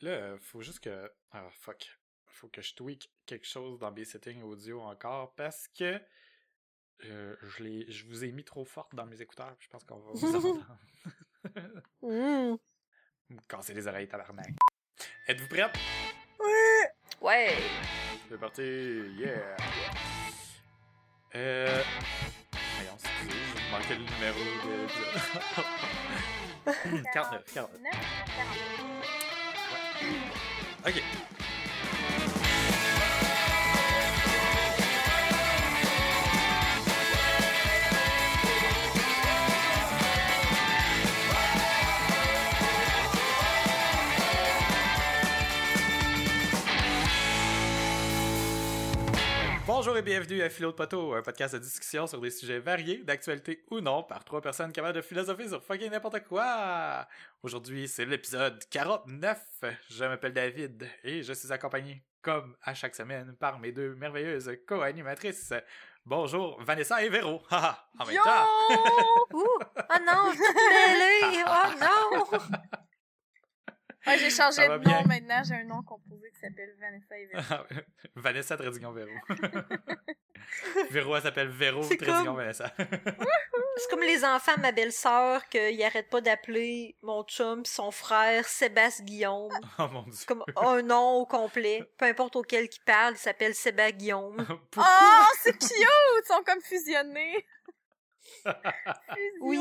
là, faut juste que. Ah, fuck. Faut que je tweak quelque chose dans mes settings audio encore parce que euh, je, les, je vous ai mis trop forte dans mes écouteurs. Je pense qu'on va vous entendre. Vous cassez les oreilles, tabarnak. Êtes-vous prête? Ouais. C'est parti, yeah! Euh. Voyons, excusez, je manquais le numéro de. 49, 49. 49, Bonjour et bienvenue à Philo de Poteau, un podcast de discussion sur des sujets variés, d'actualité ou non, par trois personnes capables de philosopher sur fucking n'importe quoi. Aujourd'hui, c'est l'épisode 49. Je m'appelle David et je suis accompagné, comme à chaque semaine, par mes deux merveilleuses co-animatrices. Bonjour, Vanessa et Véro. En même Yo! temps. Ouh. Oh non, je suis mêlée. Oh non. Ouais, j'ai changé de nom bien? maintenant. J'ai un nom composé qui s'appelle Vanessa Evans. Vanessa Trédignon Véro. Véro, elle s'appelle Véro C'est Trédignon comme- Vanessa. C'est comme les enfants de ma belle-sœur qu'ils arrêtent pas d'appeler mon chum son frère Sébastien Guillaume. oh mon dieu. C'est comme un nom au complet. Peu importe auquel il parle, il s'appelle Sébastien Guillaume. Oh, c'est cute! Ils sont comme fusionnés. Fusion. Oui.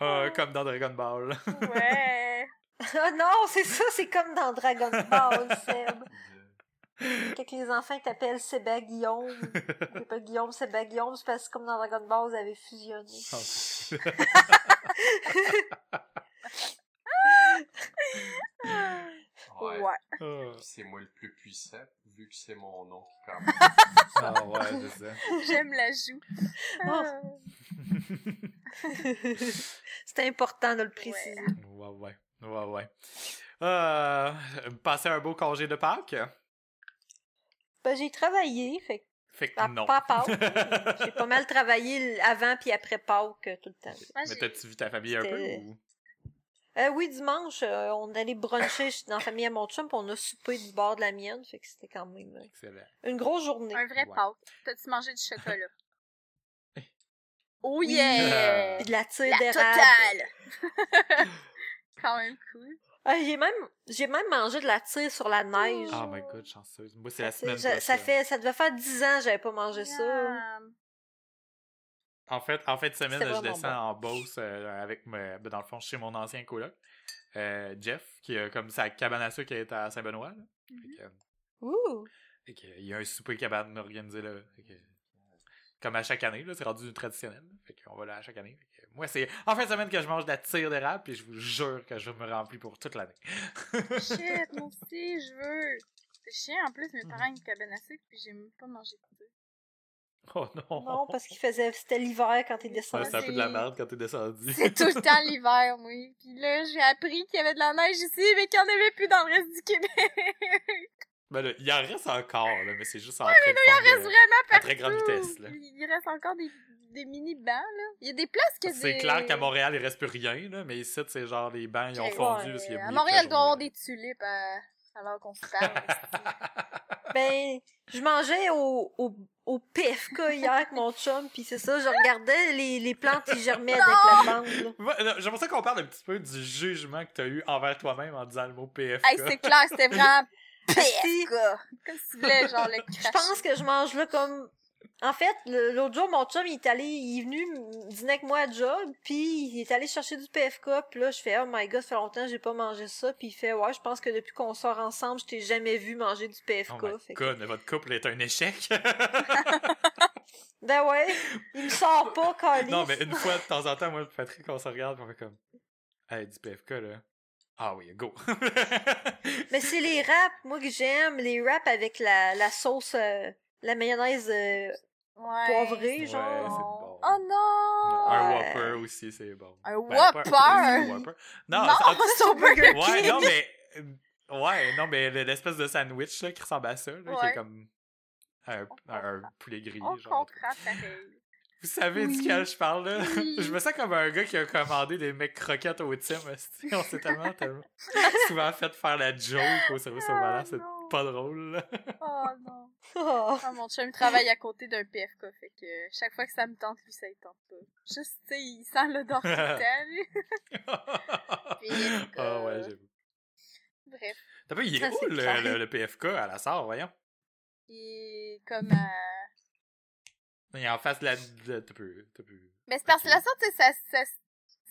Ah, comme dans Dragon Ball. Ouais. Ah non, c'est ça, c'est comme dans Dragon Ball, Seb. Quand les enfants t'appellent Sébastien Guillaume, ils t'appellent Guillaume Sébastien Guillaume, c'est parce que comme dans Dragon Ball, vous avez fusionné. Ouais. Ouais. Puis c'est moi le plus puissant, vu que c'est mon nom qui commence. Ah ouais, c'est ça. J'aime la joue. Ah. c'est important de le préciser. Ouais, ouais. Ouais, ouais. Euh, passer un beau congé de Pâques? Ben, j'ai travaillé, fait que Fait que Ah, non. pas à Pâques. J'ai pas mal travaillé avant puis après Pâques euh, tout le temps. Moi, Mais t'as-tu vu ta famille un peu ou? Euh, oui, dimanche, euh, on allait bruncher dans la famille à mon chum on a soupé du bord de la mienne, fait que c'était quand même euh, Excellent. une grosse journée. Un vrai Ouais. T'as-tu mangé du chocolat? Oh Oui. yeah! Puis de la tire La d'érable. totale! Quand même cool. Ah, j'ai même j'ai même mangé de la tire sur la neige. Oh my god, chanceuse. Moi, c'est la Ça, semaine ça- ça fait ça devait faire 10 ans que j'avais pas mangé ça. En fait, en fin de semaine, je descends en Beauce euh, avec, me- ben, dans le fond, chez mon ancien coloc, euh, Jeff, qui a comme sa cabane à sucre qui est à Saint-Benoît. que, Ouh. Il y a un souper cabane organisé là. Que, comme à chaque année, là, c'est rendu traditionnel. là. Fait qu'on va là à chaque année. Que, moi, c'est en fin de semaine que je mange de la tire d'érable, puis je vous jure que je me remplis pour toute l'année. Shit, moi aussi, je veux. C'est chiant, en plus, mes parents ont une cabane à sucre, puis j'ai même pas mangé de. oh non! Non, parce qu'il faisait c'était l'hiver quand t'es Ouais, descendu. c'est un peu de la merde quand t'es descendu. C'est tout le temps l'hiver, oui. Puis là, j'ai appris qu'il y avait de la neige ici, mais qu'il n'y en avait plus dans le reste du Québec. ben là, il en reste encore, là, mais c'est juste en train de Il fondre, reste vraiment à partout. très grande vitesse, là. Il reste encore des, des mini-bancs, là. Il y a des places que C'est des... clair qu'à Montréal, il reste plus rien, là, mais ici, c'est genre les bancs, ils ont fondu ouais, parce qu'il y a À Montréal, il de doit y avoir des tulipes euh, alors qu'on se parle. Ben, je mangeais au, au, au PFK hier avec mon chum, puis c'est ça, je regardais les, les plantes qui germaient avec la bande. là. Ouais, non, J'aimerais ça qu'on parle un petit peu du jugement que t'as eu envers toi-même en disant le mot PFK. hey, c'est clair, c'était vraiment PFK. Comme si tu voulais, genre, le Je pense que je mange là comme... En fait, l'autre jour, mon chum, il est allé, il est venu dîner avec moi à job, puis il est allé chercher du PFK, puis là, je fais « Oh my God, ça fait longtemps que j'ai pas mangé ça », puis il fait « Ouais, je pense que depuis qu'on sort ensemble, je t'ai jamais vu manger du PFK. Oh my Fait que- god, mais votre couple est un échec. Ben ouais, il me sort pas, Carly. non, mais une fois de temps en temps, moi Patrick, on se regarde, on fait comme, hey, du PFK, là. Ah oui, go. Mais c'est les wraps, moi, que j'aime, les wraps avec la, la sauce, euh, la mayonnaise euh, Ouais. poivrée, genre. bon. Oh non! Un. Whopper aussi, c'est bon. Un Ben, Whopper? un Whopper? Non, Non, c'est- au Burger King! Ouais, non, mais. Ouais, non, mais l'espèce de sandwich là, qui ressemble à ça, là, qui Ouais. est comme un, un, un poulet grillé. On genre. comprend pareil. Vous savez Oui. duquel je parle, là? Oui. Je me sens comme un gars qui a commandé des mecs croquettes au Tim. On s'est tellement, tellement souvent fait faire la joke au service au volant. Pas drôle, là. Oh non. Oh. Ah, mon chum travaille à côté d'un PFK, fait que chaque fois que ça me tente, lui, ça ne tente pas. Juste, tu sais, il sent l'odeur tout le. Ah ouais, j'avoue. Bref, T'as pas, il est Ça, où c'est le, clair. le, le PFK à la SAR, voyons? il est comme à... Il est en face de la. T'as peu. Mais c'est parce que la sorte, tu sais, ça, ça,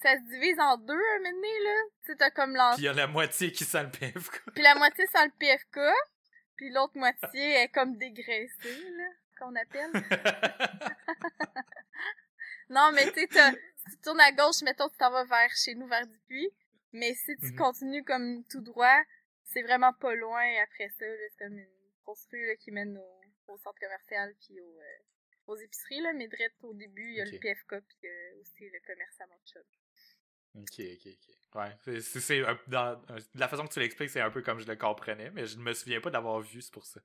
ça se divise en deux, un moment donné, là. Tu sais, t'as comme Puis l'ancien, il y a la moitié qui sent le PFK. puis la moitié sans le PFK, puis l'autre moitié est comme dégraissée, là, qu'on appelle. Non, mais tu sais, t'as- si tu tournes à gauche, mettons, tu t'en vas vers chez nous, vers Dupuis. Mais si tu Mhm. continues comme tout droit, c'est vraiment pas loin après ça. là. C'est comme une grosse rue là, qui mène au, au centre commercial puis au, euh, aux épiceries. Là. Mais direct au début, il y a le PFK puis euh, aussi le commerce à mon chum. Ok, ok, ok. Ouais, c'est- dans, la façon que tu l'expliques, c'est un peu comme je le comprenais, mais je ne me souviens pas d'avoir vu, c'est pour ça.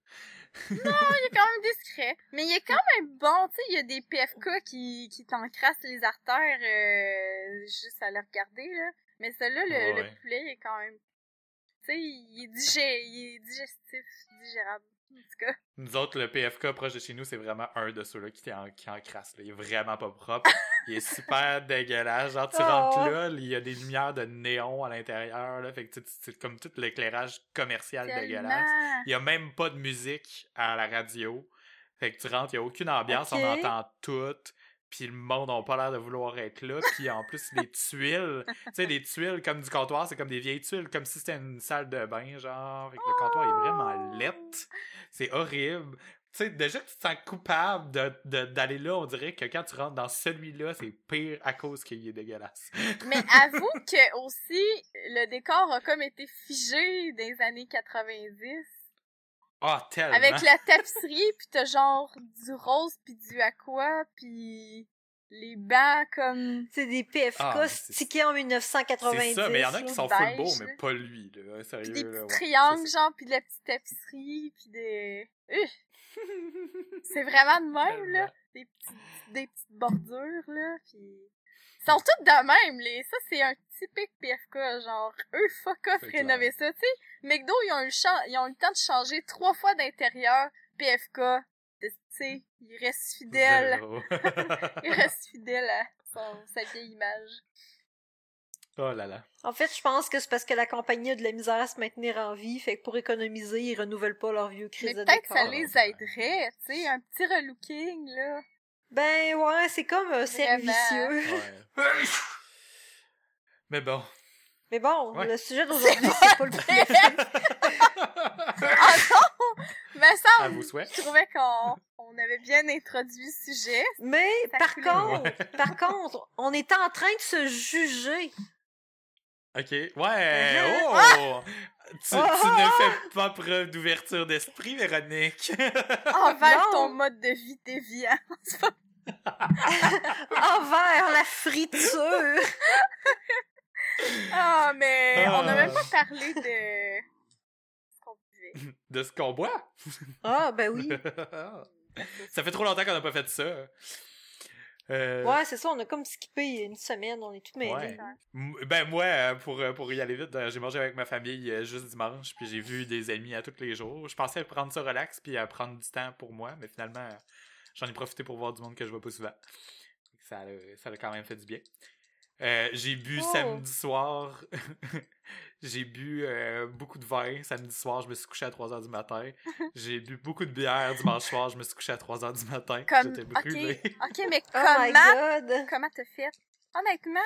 Il est quand même discret. Mais il est quand même bon. Tu sais, il y a des PFK qui, qui t'encrassent les artères euh, juste à les regarder. Là. Mais celui-là, le, Ouais. le poulet, il est quand même... Tu sais, il est, digé... il est digestif, digérable. En tout cas. Nous autres, le PFK proche de chez nous, c'est vraiment un de ceux-là qui, en, qui encrasse. Là. Il est vraiment pas propre. il est super dégueulasse. Genre, tu Oh. rentres là, il y a des lumières de néon à l'intérieur. Là, fait que c'est comme tout l'éclairage commercial dégueulasse. Il y a même pas de musique à la radio. Fait que tu rentres, il y a aucune ambiance, on entend tout. Puis le monde n'a pas l'air de vouloir être là. Puis en plus, les tuiles, tu sais, les tuiles comme du comptoir, c'est comme des vieilles tuiles, comme si c'était une salle de bain, genre. Fait que le comptoir est vraiment laid. C'est horrible. Tu sais, déjà que tu te sens coupable de- de- d'aller là, on dirait que quand tu rentres dans celui-là, c'est pire à cause qu'il est dégueulasse. Mais avoue que aussi, le décor a comme été figé les années 90. Ah, tellement! Avec la tapisserie, puis t'as genre du rose, puis du aqua, puis les bancs comme... C'est des PFK Ah, stickés en 1990. C'est ça, mais il y en a qui sont full beaux, mais pas lui, là. Sérieux, des là, ouais. triangles, genre, puis de la petite tapisserie, puis des... Euh, c'est vraiment de même, là. Des petites, des petites bordures, là, puis... Ils sont toutes de même, les... Ça, c'est un typique PFK, genre, eux, fuck off, rénover ça, tu sais. McDo, ils ont eu le ils ont eu le temps de changer trois fois d'intérieur, PFK, tu sais, ils restent fidèles, Zéro. ils restent fidèles à son, sa vieille image. Oh là là. En fait, je pense que c'est parce que la compagnie a de la misère à se maintenir en vie, fait que pour économiser, ils renouvellent pas leur vieux Mais crise de peut-être décor. ça les aiderait, tu sais, un petit relooking, là. Ben ouais, c'est comme un cercle Vraiment. vicieux. Ouais. Mais bon. Mais bon, Ouais. le sujet d'aujourd'hui, c'est pas le. Ah non! Mais ça, je trouvais qu'on on avait bien introduit le sujet. Mais par contre, Ouais. par contre, on est en train de se juger. Ok. Ouais. Oh! Tu, tu Ah! ne fais pas preuve d'ouverture d'esprit, Véronique. Envers Non. ton mode de vie déviant. Envers la friture. Ah, mais on n'a même pas parlé de ce qu'on buvait. De ce qu'on boit? Ah, ben oui. ça fait trop longtemps qu'on n'a pas fait ça. Euh, Ouais, c'est ça, on a comme skippé une semaine, on est tout mêlés. Ouais. Ben moi, euh, pour, euh, pour y aller vite, j'ai mangé avec ma famille juste dimanche, puis j'ai vu des amis à tous les jours. Je pensais prendre ça relax, puis à prendre du temps pour moi, mais finalement, j'en ai profité pour voir du monde que je vois pas souvent. Ça a, ça a quand même fait du bien. Euh, j'ai bu Oh. samedi soir, j'ai bu euh, beaucoup de vin. Samedi soir, je me suis couché à 3h du matin. J'ai bu beaucoup de bière dimanche soir, je me suis couché à 3h du matin. Comme, J'étais ok, brûlé. ok, mais Oh comment, comment t'as fait? Honnêtement,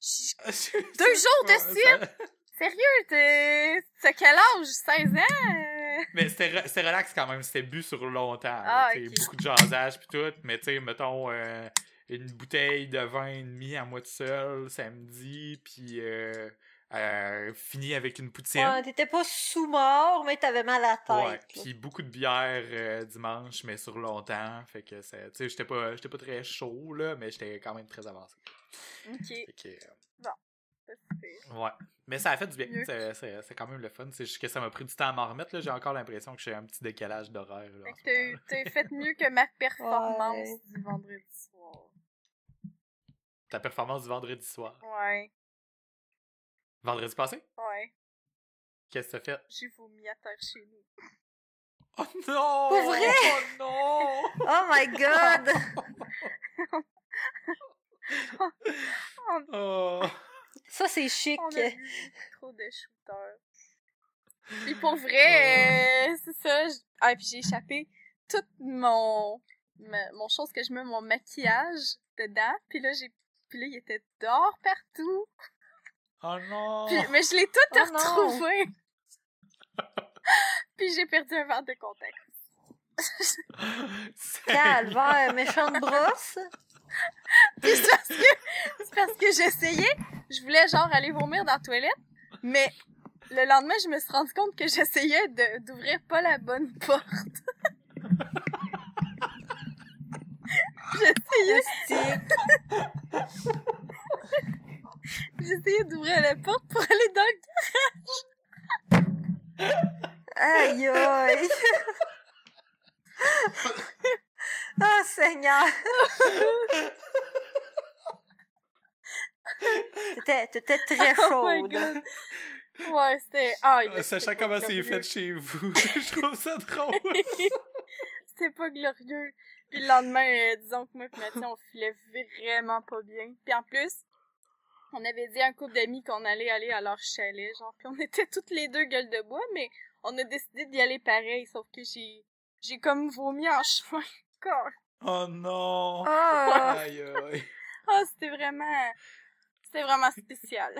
je- Deux Deux jours de suite? sérieux, t'es, t'as quel âge? 16 ans? Mais c'était re- relax quand même, c'était bu sur longtemps. Ah, tu sais, ok. Beaucoup de jasage puis tout, mais tu sais, mettons euh, une bouteille de vin et demi à moi tout seul samedi, puis euh, euh, fini avec une poutine. Ouais, t'étais pas sous-mort, mais t'avais mal à la Ouais, tête. puis beaucoup de bière euh, dimanche, mais sur longtemps. Fait que tu sais, j'étais pas, j'étais pas très chaud, là, mais j'étais quand même très avancé. ok. Fait que, euh, pire. Ouais. Mais ça a fait du bien. C'est- C'est c'est quand même le fun. C'est juste que ça m'a pris du temps à m'en remettre. là. J'ai encore l'impression que j'ai un petit décalage d'horaire. t'as- t'as fait mieux que ma performance Ouais. du vendredi soir. Ta performance du vendredi soir. Ouais, Vendredi passé? ouais. Qu'est-ce que t'as fait? J'ai vomi à terre chez nous. Oh non! Pour vrai? Oh non! Oh my god! Oh! Ça, c'est chic. On a trop de shooters. Puis pour vrai, euh, c'est ça. Ah, puis j'ai échappé tout mon, ma- mon chose que je mets mon maquillage dedans. Puis là, j'ai, puis là, il était dehors partout. Oh non! Puis, mais je l'ai tout Oh retrouvé. puis j'ai perdu un verre de contact. C'est- Calvaire, méchante brosse. Puis c'est parce que, c'est parce que j'essayais, je voulais genre aller vomir dans la toilette, mais le lendemain, je me suis rendu compte que j'essayais de, d'ouvrir pas la bonne porte. j'essayais, j'essayais d'ouvrir la porte pour aller dans le... Aïe aïe. Oh Seigneur. T'étais, très Oh my chaude. god. Ouais, c'était... Ah, Sachant comment c'est fait chez vous, je trouve ça drôle. C'était pas glorieux. Puis le lendemain, euh, disons que moi et Mathieu, on filait vraiment pas bien. Puis en plus, on avait dit à un couple d'amis qu'on allait aller à leur chalet, genre. Puis on était toutes les deux gueules de bois, mais on a décidé d'y aller pareil, sauf que j'ai j'ai comme vomi en chemin. Oh non! Ah. Aïe aïe. Ah, c'était vraiment... C'était vraiment spécial.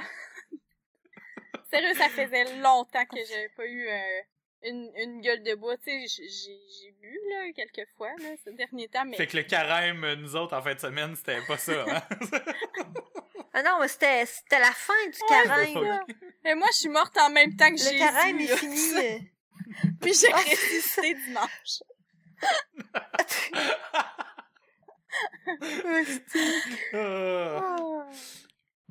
Sérieux, ça faisait longtemps que j'avais pas eu euh, une, une gueule de bois. Tu sais, j'ai j'ai bu, là, quelques fois, là, ces derniers temps, mais... Fait que le carême, nous autres, en fin de semaine, c'était pas ça, hein? Ah non, mais c'était, c'était la fin du Ouais, carême. ça. Mais moi, je suis morte en même temps que Le Jésus. carême est là. fini. Puis j'ai Ah, ressuscité dimanche. Ah. Oh.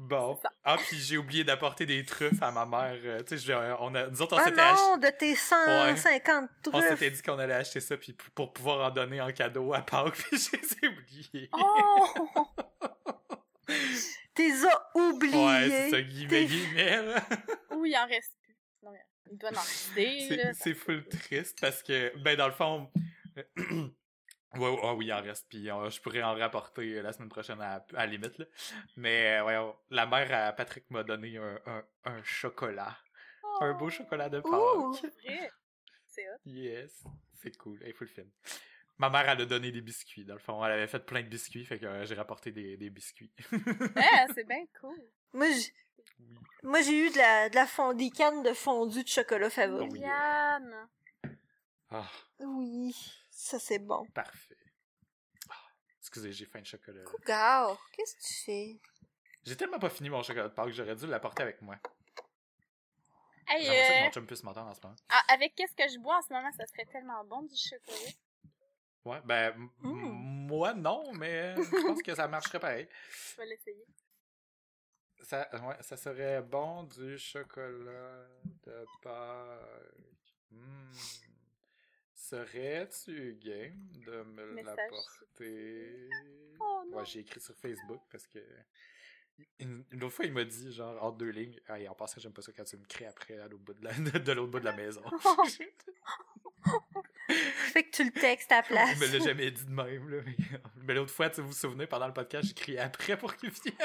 Bon. Ah, puis j'ai oublié d'apporter des truffes à ma mère. euh, Tu sais, je- on a, nous autres, on Ah s'était ach- non, de tes 150 on truffes. s'était dit qu'on allait acheter ça puis pour pouvoir en donner en cadeau à Pâques, puis je les ai oubliés. Oh! T'es as oubliés. ouais, c'est ça, guillemets, guillemets, là. Oui, il en reste plus. Non, il doit en rester, c'est full triste parce que, ben, dans le fond. Ouais, ouais, ah oui, il en reste, puis euh, je pourrais en rapporter euh, la semaine prochaine à, à la limite, là. Mais, euh, ouais, la mère à Patrick m'a donné un, un, un chocolat. Un beau chocolat de Pâques. Ouh. C'est hot. Yes, c'est cool. Il faut le film. Ma mère, elle a donné des biscuits. Dans le fond, elle avait fait plein de biscuits, fait que euh, j'ai rapporté des, des biscuits. Ah, c'est bien cool. Moi, j'ai, oui. moi, j'ai eu de la, de la fond- des cannes de fondu de chocolat favori. oui. Yann. Ah, Oui, ça c'est bon. parfait. Ah, excusez, j'ai faim de chocolat. Cougar, qu'est-ce que tu fais? J'ai tellement pas fini mon chocolat de Pâques, j'aurais dû l'apporter avec moi. Hey, J'aimerais ça que euh, mon chum puisse m'entendre en ce moment. ah, avec qu'est-ce que je bois en ce moment, ça serait tellement bon du chocolat. Ouais, ben, m- Mm. moi non, mais je pense que ça marcherait pareil. Je vais l'essayer. Ça, ouais, ça serait bon du chocolat de Pâques. Hmm. Serais-tu game de me Message. l'apporter? Oh non. Ouais, j'ai écrit sur Facebook parce que. Une, une autre fois, il m'a dit, genre, entre deux lignes, hey, en passant, j'aime pas ça quand tu me crées après à l'autre bout de la- de l'autre bout de la maison. Fait que tu le textes à la place. Il me l'a jamais dit de même, là. Mais, l'autre fois, tu sais, vous vous souvenez, pendant le podcast, j'ai crié après pour qu'il vienne.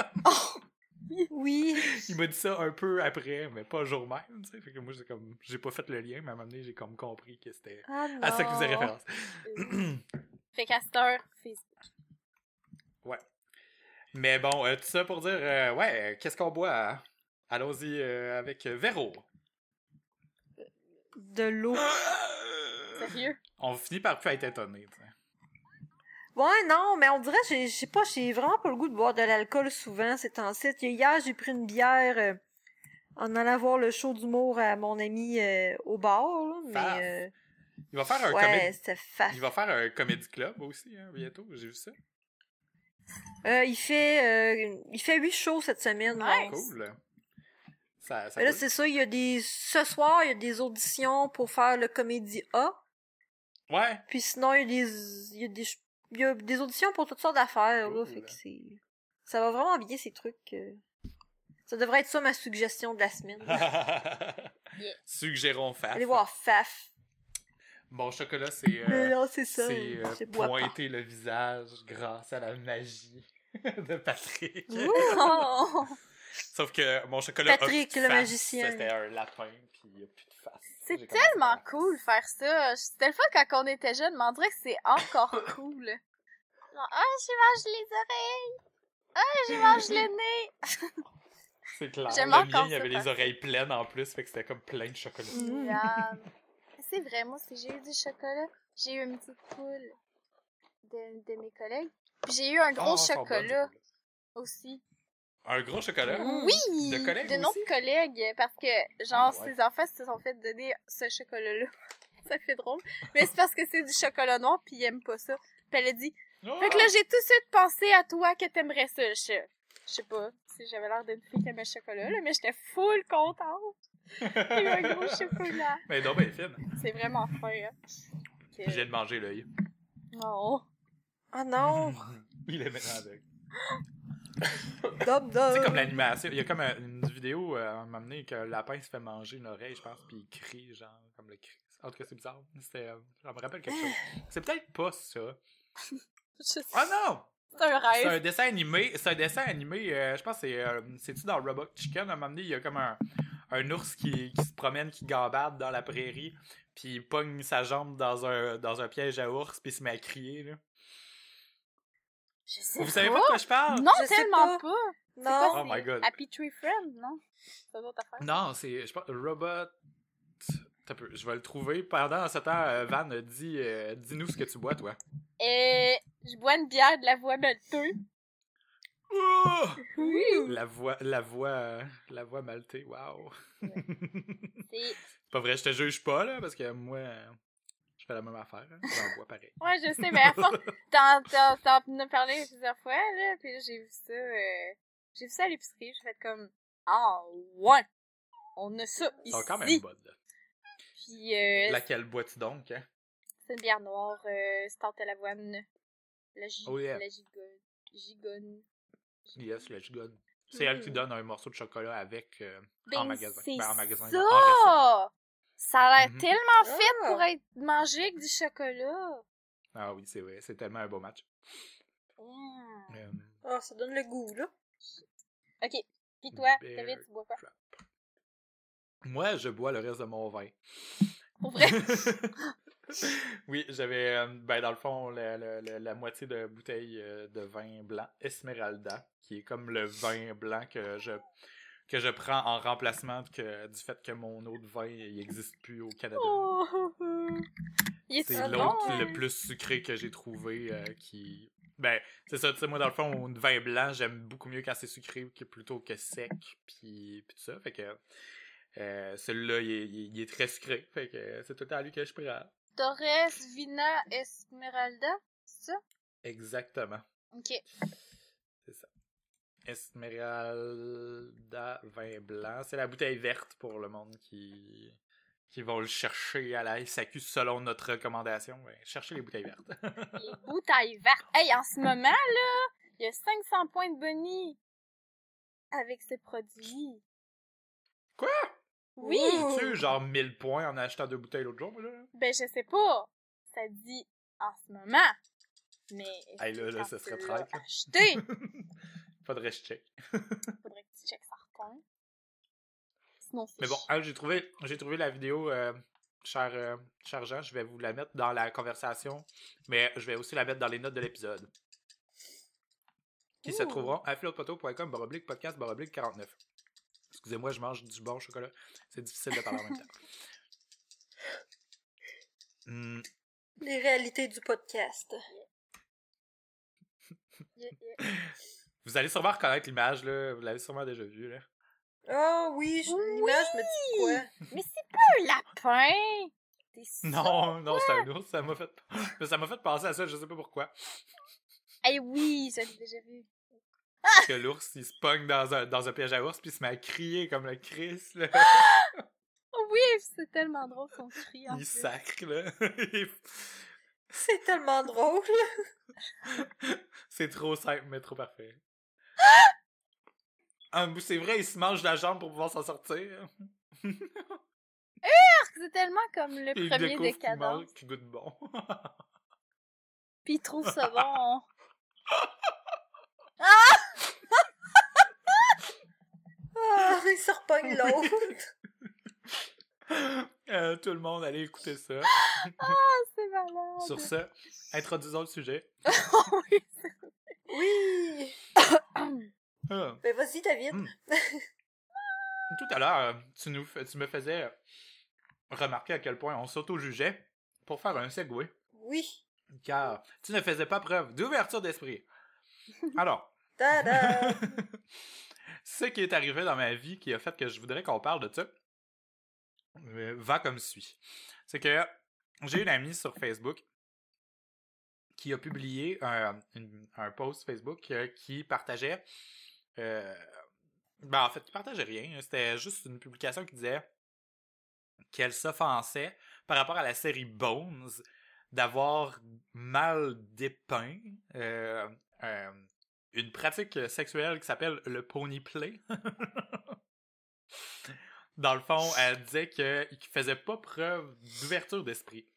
Oui. Il m'a dit ça un peu après, mais pas le jour même, tu sais. Fait que moi, j'ai comme, j'ai pas fait le lien, mais à un moment donné, j'ai comme compris que c'était Ah à ça que faisait référence. fait qu'à cette heure, Facebook. Mais bon, euh, tout ça pour dire, euh, ouais, euh, qu'est-ce qu'on boit? hein? Allons-y euh, avec Véro. De l'eau. Sérieux? On finit par plus être étonné, tu sais. Ouais, non, mais on dirait, j'ai, je sais pas, j'ai vraiment pas le goût de boire de l'alcool souvent ces temps-ci. Hier, j'ai pris une bière euh, en allant voir le show d'humour à mon ami euh, au bar, là, mais... Il va faire un euh, ouais, comédie. Il va faire un comédie club aussi, hein, bientôt, j'ai vu ça. Euh, il fait euh, il fait huit shows cette semaine. Nice. donc. Cool. Ça, ça Mais là, c'est ça, il y a des. Ce soir, il y a des auditions pour faire le comédie A. Ouais. Puis sinon, il y a des. Il y a des, il y a des auditions pour toutes sortes d'affaires, là. Cool. Fait que c'est. Ça va vraiment bien, ces trucs. euh. Ça devrait être ça, ma suggestion de la semaine. Suggérons Faf. Allez voir Faf. Mon chocolat, c'est euh, non, c'est ça. c'est euh, pointer le visage grâce à la magie de Patrick. Oh! Sauf que mon chocolat a Patrick, plus de le magicien. C'était un lapin, puis il n'y a plus de face. C'est tellement cool faire ça. C'était le fun quand on était jeune, mais on dirait que c'est encore cool. Ah, j'y mange les oreilles. Ah, j'y mange le nez. C'est clair. J'aime le mien, il y avait les oreilles pleines en plus, fait que c'était comme plein de chocolat. Mm. Miam. C'est vrai, moi aussi, j'ai eu du chocolat. J'ai eu une petite poule de, de mes collègues. Puis j'ai eu un gros Ah, chocolat aussi. Un gros chocolat? Oui! De collègues De nos aussi? collègues, parce que, genre, Ah, ouais. ses enfants se sont fait donner ce chocolat-là. ça fait drôle. Mais c'est parce que c'est du chocolat noir, puis ils aiment pas ça. Puis elle a dit, Oh! fait que là, j'ai tout de suite pensé à toi que t'aimerais ça. Je, je sais pas si j'avais l'air d'une fille qui aimait le chocolat, là, mais j'étais full contente. J'ai eu un gros chocolat. Mais non, ben fine. C'est vraiment fin, hein. Je viens de manger l'œil. Oh. Ah non! Il est maintenant aveugle. C'est comme l'animation. Il y a comme un- une vidéo euh, à un moment donné que le lapin se fait manger une oreille, je pense, puis il crie, genre, comme le cri. En tout cas, c'est bizarre. C'était, euh, ça me rappelle quelque chose. C'est peut-être pas ça. Je Ah non! C'est un C'est un rêve. dessin animé. C'est un dessin animé. euh, je pense que c'est. euh, C'est-tu dans Robot Chicken? À un moment donné, il y a comme un, un ours qui, qui se promène, qui gambade dans la prairie, puis il pogne sa jambe dans un, dans un piège à ours, puis il se met à crier. Là. Je sais Vous savez pas de quoi je parle? Non, Je tellement pas. pas. C'est Non! quoi, Oh my God. Happy Tree Friend, non? C'est autre affaire. Non, c'est. Je pense. Robot. Peu, Je vais le trouver. Pendant ce temps, euh, Van, dis, euh, dis-nous ce que tu bois, toi. Et je bois une bière de la voix malteuse. Oh! Oui. La voix, la voix, euh, la voix maltée, wow. C'est... pas vrai, je te juge pas, là, parce que moi, euh, je fais la même affaire. Hein. J'en bois pareil. Ouais, je sais, mais à force, t'en, t'en, t'en as parlé plusieurs fois, là, puis j'ai vu ça, euh, j'ai vu ça à l'épicerie, j'ai fait comme, ah, ouais, on a ça ici. sont quand même bonnes, là. Puis, euh, Laquelle bois-tu donc, hein? c'est une bière noire, euh, start à l'avoine, la gi- Oh yeah. la gigonne, gigonne. Yes, la gigonne. C'est elle qui donne un morceau de chocolat avec euh, Ben, en magasin. c'est Ben, en magasin. en restaurant. Ça! A l'air Mhm. tellement fait Ah. pour être mangé avec du chocolat. Ah oui, c'est vrai. C'est tellement un beau match. Mm. Euh, Ah, ça donne le goût, là. Ok. Pis toi, Bear David, tu bois quoi? Moi, je bois le reste de mon vin. Pour vrai? oui, j'avais, euh, ben, dans le fond, la, la- la- la moitié de bouteille euh, de vin blanc Esmeralda, qui est comme le vin blanc que je, que je prends en remplacement que, du fait que mon autre vin n'existe plus au Canada. Oh. C'est l'autre bon? le plus sucré que j'ai trouvé euh, qui. Ben, c'est ça, tu sais, moi, dans le fond, un vin blanc, j'aime beaucoup mieux quand c'est sucré que plutôt que sec, puis, tout ça. Fait que euh, celui-là, il est très sucré. Fait que c'est tout à lui que je prends. Torres Vina Esmeralda, c'est ça? Exactement. Ok. Esmeralda vin blanc. C'est la bouteille verte pour le monde qui, qui vont le chercher à la SAQ selon notre recommandation. Ouais, cherchez les bouteilles vertes. Les bouteilles vertes. Hey, en ce moment, là, il y a 500 points de bonnie avec ce produit. Quoi? Oui! Tu genre 1000 points en achetant deux bouteilles l'autre jour, là? Ben, je sais pas. Ça dit en ce moment. Mais. Hey, là, là, ça serait. Acheté! Faudrait que je check. Faudrait que tu checkes certains. Sinon, c'est Mais bon, hein, j'ai trouvé, j'ai trouvé la vidéo, euh, cher, euh, cher Jean, je vais vous la mettre dans la conversation, mais je vais aussi la mettre dans les notes de l'épisode. Qui se trouveront à philopoto.com baroblique podcast baroblique 49. Excusez-moi, je mange du bon chocolat. C'est difficile de parler en même temps. Hmm, Les réalités du podcast. Yeah, yeah. Vous allez sûrement reconnaître l'image, là. Vous l'avez sûrement déjà vue, là. Ah oui, je- Oui! l'image me dit quoi? Mais c'est pas un lapin! T'es sûr? Non, non, c'est un ours. Ça m'a fait, mais ça m'a fait penser à ça, je sais pas pourquoi. Eh oui, je l'ai déjà vu. que l'ours, il se pogne dans un, dans un piège à ours, puis il se met à crier comme le Christ, là. Oui, c'est tellement drôle son cri. en Il plus. sacre, là. C'est tellement drôle. C'est trop simple, mais trop parfait. Ah, c'est vrai, il se mange la jambe pour pouvoir s'en sortir. C'est tellement comme le Il premier décadent. mange, qui goûte bon. Puis il trouve ça bon. Ah, il se repogne l'autre. Euh, tout le monde, allez écouter ça. C'est malade. Sur ce, introduisons le sujet. oui. Oui. Ah. Ben vas-y, David. Hmm. Tout à l'heure, euh, tu, nous, tu me faisais remarquer à quel point on s'auto-jugeait pour faire un segway, Oui. car tu ne faisais pas preuve d'ouverture d'esprit. Alors, Tada. ce qui est arrivé dans ma vie qui a fait que je voudrais qu'on parle de ça euh, va comme suit. C'est que j'ai une amie sur Facebook qui a publié un, un post Facebook euh, qui partageait. euh, ben, en fait, qui partageait rien. C'était juste une publication qui disait qu'elle s'offensait par rapport à la série Bones d'avoir mal dépeint euh, une pratique sexuelle qui s'appelle le pony play. Dans le fond, elle disait qu'il faisait pas preuve d'ouverture d'esprit.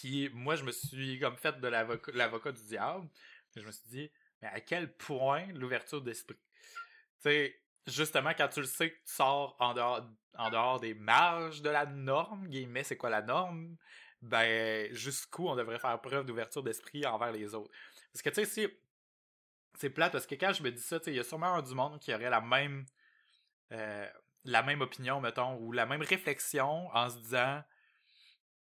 Puis moi, je me suis comme fait de l'avocat du diable. Je me suis dit, mais à quel point l'ouverture d'esprit? Tu sais, justement, quand tu le sais que tu sors en dehors, en dehors des marges de la norme, guillemets, c'est quoi la norme? Ben, jusqu'où on devrait faire preuve d'ouverture d'esprit envers les autres? Parce que, tu sais, si... C'est plate, parce que quand je me dis ça, tu sais, il y a sûrement un du monde qui aurait la même... euh, la même opinion, mettons, ou la même réflexion en se disant...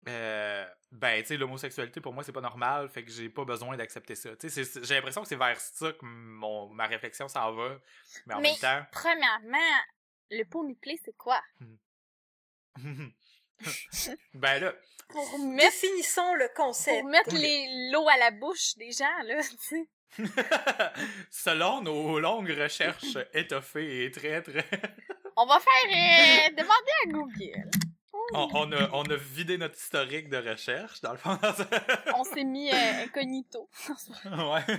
euh, ben, tu sais, l'homosexualité, pour moi, c'est pas normal, fait que j'ai pas besoin d'accepter ça. Tu sais, j'ai l'impression que c'est vers ça que mon, ma réflexion s'en va. Mais en Mais- même temps... Premièrement, le pony play, c'est quoi? ben là, Pour mettre, Définissons le concept. pour mettre les l'eau à la bouche des gens, là, tu sais. selon nos longues recherches étoffées et très très... On va faire euh, demander à Google. On, on a, on a vidé notre historique de recherche, dans le fond. On s'est mis euh, incognito. ouais.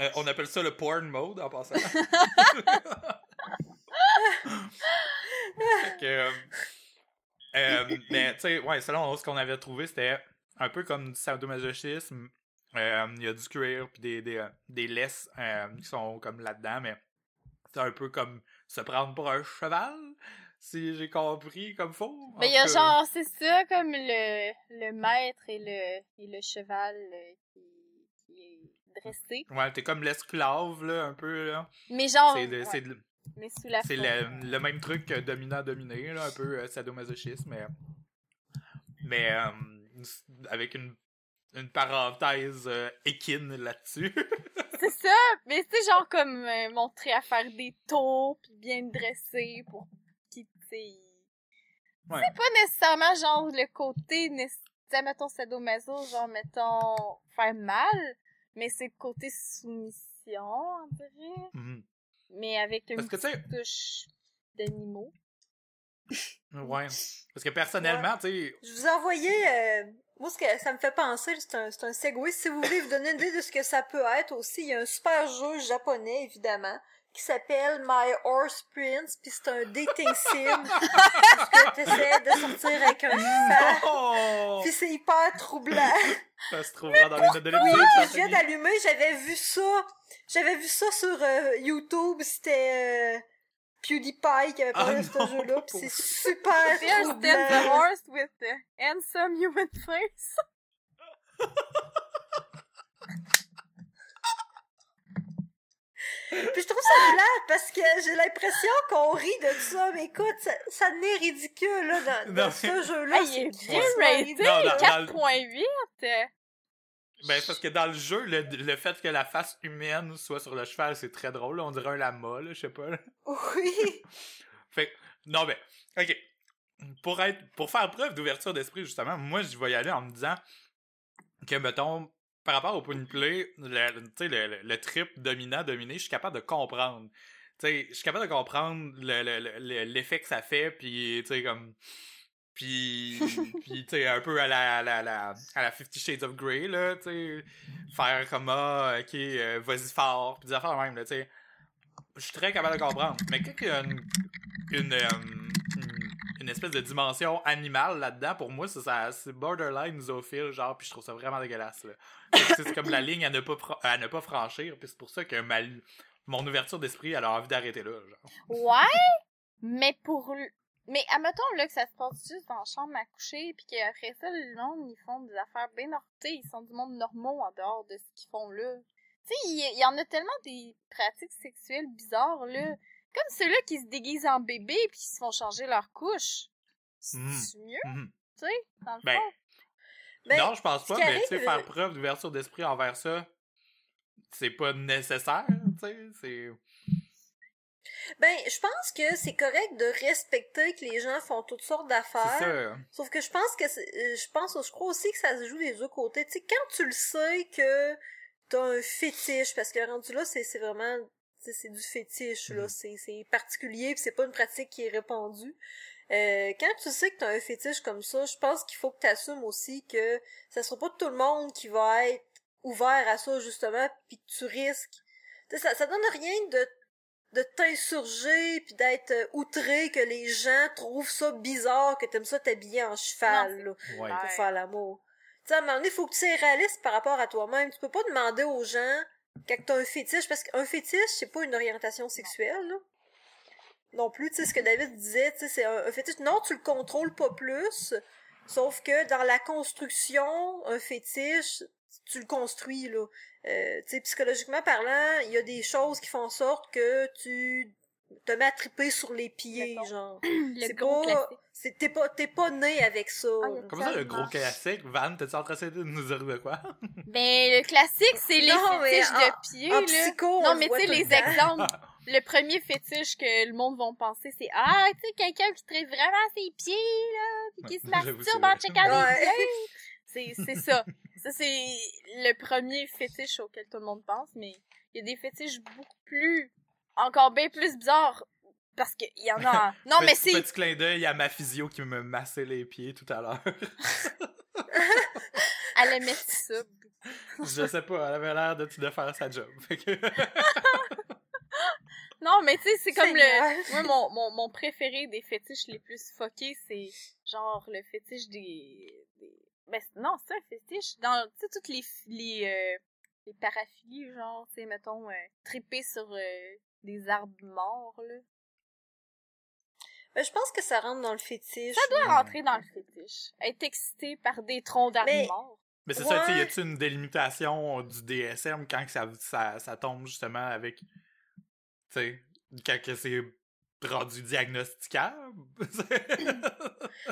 Euh, on appelle ça le porn mode en passant. Que, euh, mais tu sais, ouais, selon ce qu'on avait trouvé, c'était un peu comme du sadomasochisme. Il y a du cuir puis des, des, des laisses qui sont comme là-dedans, mais c'est un peu comme se prendre pour un cheval, si j'ai compris comme faux. Mais il y a genre, c'est ça, comme le, le maître et le, et le cheval euh, qui, qui est dressé. Ouais, t'es comme l'esclave, là, un peu, là. Mais genre, c'est de- ouais, c'est de- mais sous la C'est le, le même truc que dominant-dominé, là, un peu euh, sadomasochisme, mais, mais euh, avec une, une parenthèse euh, équine là-dessus. C'est ça, mais c'est genre comme montrer à faire des tours puis bien dresser pour Ouais. C'est pas nécessairement genre le côté, mettons sadomaso, genre mettons faire mal, mais c'est le côté soumission, on dirait, Mhm. mais avec une Parce que, tu sais, touche d'animaux. ouais. Parce que personnellement, tu sais, Je vous ai envoyé, euh, moi, ce que ça me fait penser, c'est un, c'est un segway. Si vous voulez vous donner une idée de ce que ça peut être aussi, il y a un super jeu japonais, évidemment, qui s'appelle My Horse Prince, puis c'est un dating sim, parce que t'essaies de sortir avec un cheval, oh, puis c'est hyper troublant. ça se trouvera dans les notes de Oui, l'épisode. puis je viens d'allumer, j'avais vu ça, j'avais vu ça sur euh, YouTube, c'était euh, PewDiePie qui avait parlé Ah de ce non, jeu-là, pour c'est super There stands the troublant. horse with the handsome human face. Puis je trouve ça plate parce que j'ai l'impression qu'on rit de ça, mais écoute, ça, ça n'est ridicule là, dans, ce jeu-là. Ah, il est bien le- 4.8. Ben, c'est parce que dans le jeu, le, le fait que la face humaine soit sur le cheval, c'est très drôle. On dirait un lama, là, je sais pas. là. Oui. Fait que, non, mais, ok. Pour être, pour faire preuve d'ouverture d'esprit, justement, moi, je vais y aller en me disant que, mettons, par rapport au point play, le, tu sais, le, le, trip dominant-dominé, je suis capable de comprendre. Je suis capable de comprendre le- le- le- l'effet que ça fait, puis tu sais, comme... Puis, puis tu sais, un peu à la, à la, à la, à la Fifty Shades of Grey, là, tu sais, faire comme, ah, ok, euh, vas-y fort, puis des affaires même, là, tu sais. Je suis très capable de comprendre. Mais quand il y a une, une, euh, une, espèce de dimension animale là-dedans, pour moi, ça, ça- c'est borderline zoophile, genre, puis je trouve ça vraiment dégueulasse, là. C'est comme la ligne à ne pas, à ne pas franchir, puis c'est pour ça que mon ouverture d'esprit, elle a envie d'arrêter là, genre. Ouais, mais pour... Mais admettons, là, que ça se passe juste dans la chambre à coucher, puis qu'après ça, le monde, ils font des affaires bien nor- tu sais, ils sont du monde normaux en dehors de ce qu'ils font là. Tu sais, il y, il y en a tellement des pratiques sexuelles bizarres, là. Comme ceux-là qui se déguisent en bébé puis qui se font changer leur couche. C'est Mm. mieux, Mhm. tu sais, dans le Ben, fond. Ben, non, je pense pas, mais tu sais, faire euh, preuve d'ouverture d'esprit envers ça, c'est pas nécessaire, tu sais, c'est... Ben, je pense que c'est correct de respecter que les gens font toutes sortes C'est d'affaires. Sauf que je pense que c'est- euh, je pense je crois aussi que ça se joue des deux côtés. Tu sais, quand tu le sais que t'as un fétiche, parce que rendu là, c'est c'est vraiment c'est du fétiche, là. Mhm. C'est c'est particulier, puis c'est pas une pratique qui est répandue. Euh, quand tu sais que t'as un fétiche comme ça, je pense qu'il faut que t'assumes aussi que ça sera pas tout le monde qui va être ouvert à ça, justement, puis que tu risques. Tu ça, ça donne rien de de t'insurger puis d'être euh, outré que les gens trouvent ça bizarre que t'aimes ça t'habiller en cheval là, Ouais. pour Ouais. faire l'amour. Tu sais, à un moment donné, faut que tu sois réaliste par rapport à toi-même. Tu peux pas demander aux gens quand t'as un fétiche, parce qu'un fétiche, c'est pas une orientation sexuelle, là. Non plus, tu sais, ce que David disait, tu sais, c'est un, un fétiche. Non, tu le contrôles pas plus, sauf que dans la construction, un fétiche, tu le construis, là. Euh, tu sais, psychologiquement parlant, il y a des choses qui font en sorte que tu te mets à triper sur les pieds, Mettons. genre. Le C'est gros pas, c'est, t'es pas, t'es pas né avec ça. Ah, Comment ça, le gros classique? Van, t'es-tu en train de nous dire de quoi? Ben, le classique, c'est les Non, fétiches en- de pieds, en là. psycho, on Non, mais tu sais, les temps. exemples. Le premier fétiche que le monde va penser, c'est Ah, tu sais, quelqu'un qui traite vraiment ses pieds, là, puis qui se Ouais, masturbe en checkant Ouais. les pieds. C'est, c'est ça. Ça, c'est le premier fétiche auquel tout le monde pense, mais il y a des fétiches beaucoup plus, encore bien plus bizarres, parce qu'il y en a. Non, mais c'est, Petit clin d'œil à ma physio qui me massait les pieds tout à l'heure. elle aimait ça. Je sais pas, elle avait l'air de, de faire sa job. Non, mais tu sais, c'est comme le. Moi, mon, mon, mon préféré des fétiches les plus fuckés, c'est genre le fétiche des... des... Ben, non, c'est un fétiche. Dans, tu sais, toutes les, les, euh, les paraphilies, genre, tu sais, mettons, euh, triper sur euh, des arbres morts, là. Ben, je pense que ça rentre dans le fétiche. Ça doit rentrer dans le fétiche. Être excité par des troncs d'arbres Mais- morts. Mais c'est ça, tu sais, y a-tu une délimitation du DSM quand que ça, ça, ça tombe justement avec. Tu sais, quand c'est rendu diagnosticable?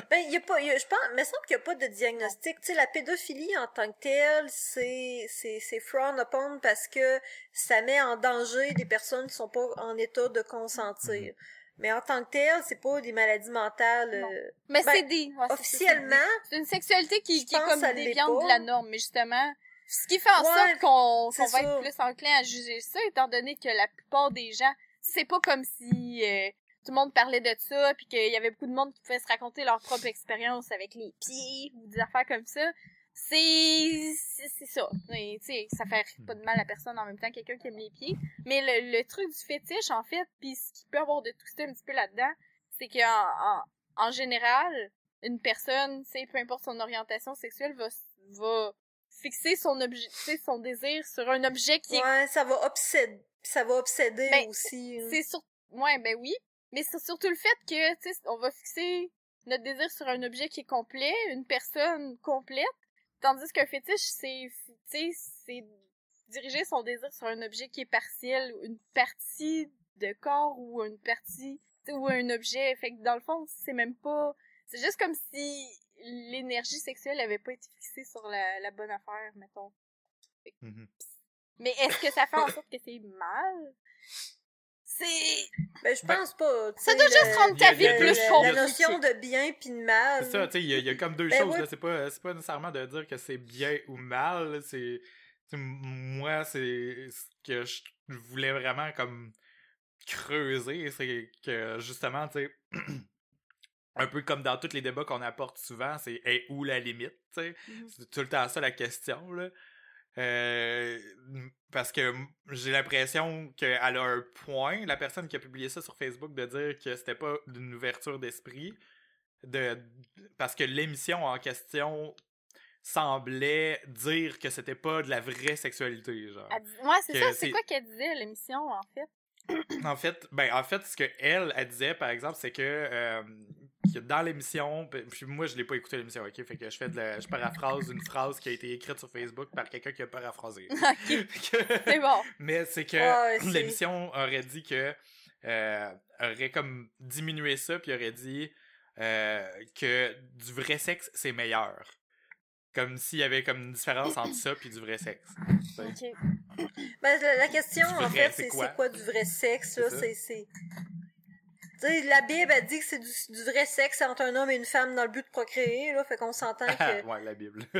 Ben, y a pas, y a- je pense, il me semble qu'il n'y a pas de diagnostic. Tu sais, la pédophilie en tant que telle, c'est, c'est, c'est frown upon parce que ça met en danger des personnes qui sont pas en état de consentir. Mais en tant que tel, c'est pas des maladies mentales. Euh, Mais Ben, c'est des... ouais, officiellement, c'est une sexualité qui, qui est pense comme déviante de la norme, mais justement... Ce qui fait en Ouais, sorte qu'on va être plus enclin à juger ça, étant donné que la plupart des gens... C'est pas comme si euh, tout le monde parlait de ça, puis qu'il y avait beaucoup de monde qui pouvait se raconter leur propre expérience avec les pieds, ou des affaires comme ça. C'est... C'est ça. Sais, ça fait pas de mal à personne en même temps, quelqu'un qui aime les pieds. Mais le, truc du fétiche, en fait, puis ce qui peut avoir de twisté un petit peu là-dedans, c'est qu'en en, en général, une personne, peu importe son orientation sexuelle, va, va fixer son objet, désir sur un objet qui est, ouais, ça va obséder, ça va obséder Ben, aussi. hein. c'est sur, ouais, ben oui, mais c'est surtout le fait que, tu sais, on va fixer notre désir sur un objet qui est complet, une personne complète, tandis qu'un fétiche, c'est, tu sais, c'est diriger son désir sur un objet qui est partiel, une partie de corps ou une partie, ou un objet. Fait que dans le fond, c'est même pas, c'est juste comme si l'énergie sexuelle avait pas été fixée sur la, la bonne affaire, mettons. Mhm. Mais est-ce que ça fait en sorte que c'est mal? C'est, Ben, je Ben, pense pas. ça doit juste rendre ta vie plus il y a- la notion de bien puis de mal. C'est ça, tu sais, il y, a- il y a comme deux Ben choses, ouais. là. C'est pas, c'est pas nécessairement de dire que c'est bien ou mal, c'est. moi, c'est ce que je voulais vraiment comme creuser, c'est que justement, tu sais, un peu comme dans tous les débats qu'on apporte souvent, c'est est où la limite. Mhm. C'est tout le temps ça la question, là. Euh, parce que j'ai l'impression qu'elle a un point, la personne qui a publié ça sur Facebook, de dire que c'était pas d'une ouverture d'esprit. De, parce que l'émission en question semblait dire que c'était pas de la vraie sexualité, genre. Elle dit- Ouais, c'est ça. c'est- C'est quoi qu'elle disait, l'émission, en fait? En fait, ben en fait, ce que elle, elle disait par exemple, c'est que, euh, que dans l'émission, puis moi je l'ai pas écouté l'émission, ok, fait que je fais de la, je paraphrase une phrase qui a été écrite sur Facebook par quelqu'un qui a paraphrasé. ok, Fait que- c'est bon. Mais c'est que c'est- l'émission aurait dit que euh, aurait comme diminué ça puis aurait dit euh, que du vrai sexe c'est meilleur. Comme s'il y avait comme une différence entre ça puis du vrai sexe. Ok. Ben, la, la question, en fait, c'est quoi? c'est quoi du vrai sexe, là? C'est ça. C'est, c'est... Tu sais, la Bible, elle dit que c'est du, du vrai sexe entre un homme et une femme dans le but de procréer, là. Fait qu'on s'entend que... ouais, la Bible.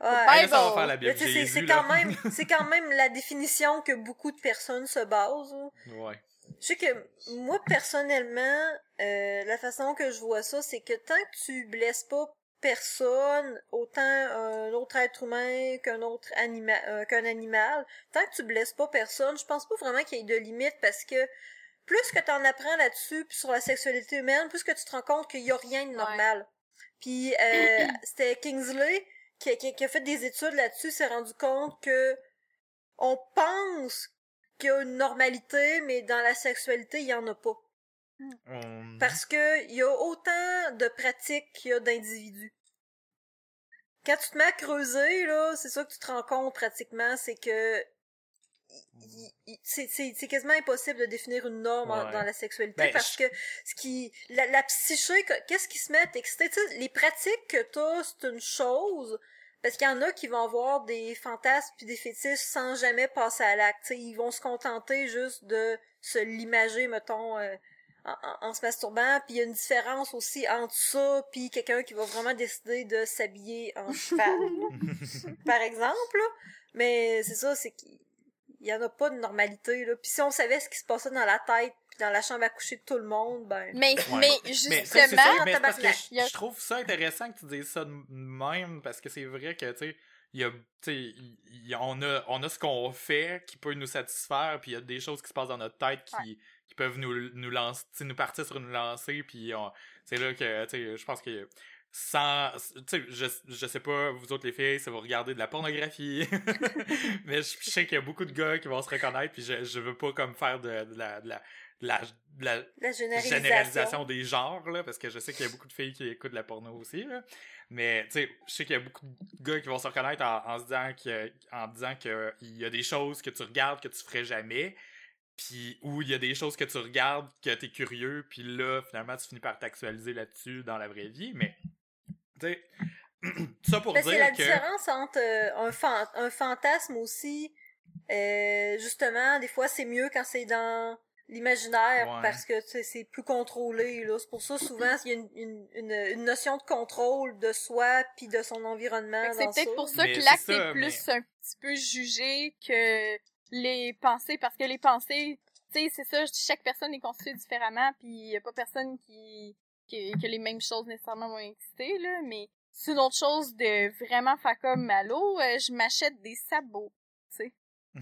Ouais. Là, ça va bon. faire la Bible. c'est, quand même, c'est quand même la définition que beaucoup de personnes se basent. Ouais. Je sais que moi personnellement, euh, la façon que je vois ça, c'est que tant que tu blesses pas personne, autant un autre être humain qu'un autre animal, qu'un animal, tant que tu blesses pas personne, je pense pas vraiment qu'il y ait de limite parce que plus que t'en apprends là-dessus puis sur la sexualité humaine, plus que tu te rends compte qu'il y a rien de normal. Puis euh, c'était Kingsley qui, qui- qui a fait des études là-dessus, s'est rendu compte que on pense qu'il y a une normalité, mais dans la sexualité, il y en a pas. On- Parce que il y a autant de pratiques qu'il y a d'individus. Quand tu te mets à creuser, là, c'est ça que tu te rends compte pratiquement, c'est que c'est c'est- c'est quasiment impossible de définir une norme en- dans la sexualité Ben, parce je- que ce qui la, la psyché que- qu'est-ce qui se met à t'exciter? Tu sais les pratiques que t'as c'est une chose parce qu'il y en a qui vont avoir des fantasmes puis des fétiches sans jamais passer à l'acte. Tu sais, ils vont se contenter juste de se l'imager mettons euh, en, en- en se masturbant puis il y a une différence aussi entre ça puis quelqu'un qui va vraiment décider de s'habiller en cheval par exemple là. mais c'est ça c'est qu'il il y en a pas de normalité là puis si on savait ce qui se passait dans la tête puis dans la chambre à coucher de tout le monde ben Mais, Ouais. mais Mais c'est c'est justement, ça, mais c'est parce que tabarnak. je, je trouve ça intéressant que tu dises ça de même, parce que c'est vrai que, tu sais, il y a, on a, on a ce qu'on fait qui peut nous satisfaire, puis il y a des choses qui se passent dans notre tête qui, qui peuvent nous, nous lancer, nous partir sur une lancée, puis on- c'est là que, tu sais, je pense que sans, je, je sais pas, vous autres les filles, si vous regardez de la pornographie, mais je, je sais qu'il y a beaucoup de gars qui vont se reconnaître, puis je, je veux pas comme faire de, de la, de la, de la, de la la généralisation, généralisation des genres, là, parce que je sais qu'il y a beaucoup de filles qui écoutent la porno aussi, là. Mais, tu sais, je sais qu'il y a beaucoup de gars qui vont se reconnaître en, en se disant que, en disant que il y a des choses que tu regardes que tu ferais jamais, puis ou il y a des choses que tu regardes que t'es curieux, puis là, finalement, tu finis par t'actualiser là-dessus dans la vraie vie, mais, tu sais, ça pour Ben, c'est dire la que... différence entre euh, un, fan- un fantasme aussi euh, justement des fois c'est mieux quand c'est dans l'imaginaire Ouais. parce que tu sais, c'est plus contrôlé là c'est pour ça souvent il y a une, une, une, une notion de contrôle de soi puis de son environnement c'est peut-être pour ça Mais que c'est l'acte est plus un petit peu jugé que les pensées, parce que les pensées, tu sais, c'est ça, chaque personne est construite différemment, puis il y a pas personne qui, que les mêmes choses nécessairement vont exister, là, mais c'est une autre chose de vraiment faire comme Malo, euh, je m'achète des sabots, tu sais.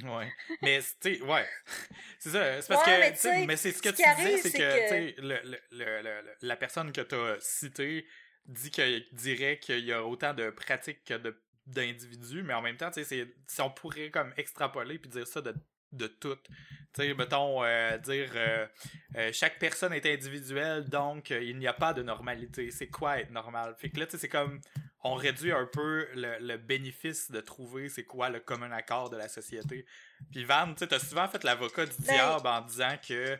Ouais. Mais, tu sais, ouais. c'est ça. C'est parce Ouais, que, mais tu tu c'est ce que ce tu disais, c'est que, que- tu sais, le, le, le, la personne que t'as citée dit que, dirait qu'il y a autant de pratiques que de, d'individus, mais en même temps, tu sais, on pourrait comme extrapoler puis dire ça de, de tout. Tu sais, mettons, euh, dire, euh, euh, chaque personne est individuelle, donc il n'y a pas de normalité. C'est quoi être normal? Fait que là, tu sais, c'est comme, on réduit un peu le, le bénéfice de trouver c'est quoi le commun accord de la société. Puis Van, tu sais, t'as souvent fait l'avocat du Ben- diable en disant que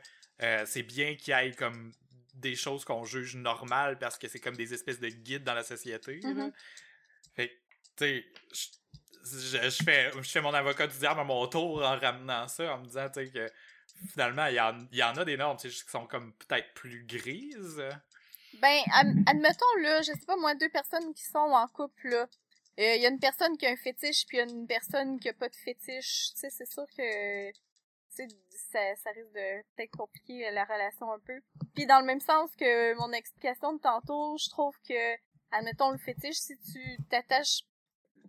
c'est bien qu'il y ait comme des choses qu'on juge normales parce que c'est comme des espèces de guides dans la société. Mhm. Fait que, tu sais, je, fais, je fais mon avocat du diable à mon tour en ramenant ça, en me disant, que finalement, il y en, y en a des normes, qui sont comme peut-être plus grises. Ben, ad- admettons, là, je sais pas, moi, deux personnes qui sont en couple, là, il y a une personne qui a un fétiche, puis il y a une personne qui a pas de fétiche. Tu sais, c'est sûr que ça, ça risque de peut-être compliquer la relation un peu. Puis dans le même sens que mon explication de tantôt, je trouve que, admettons le fétiche, si tu t'attaches...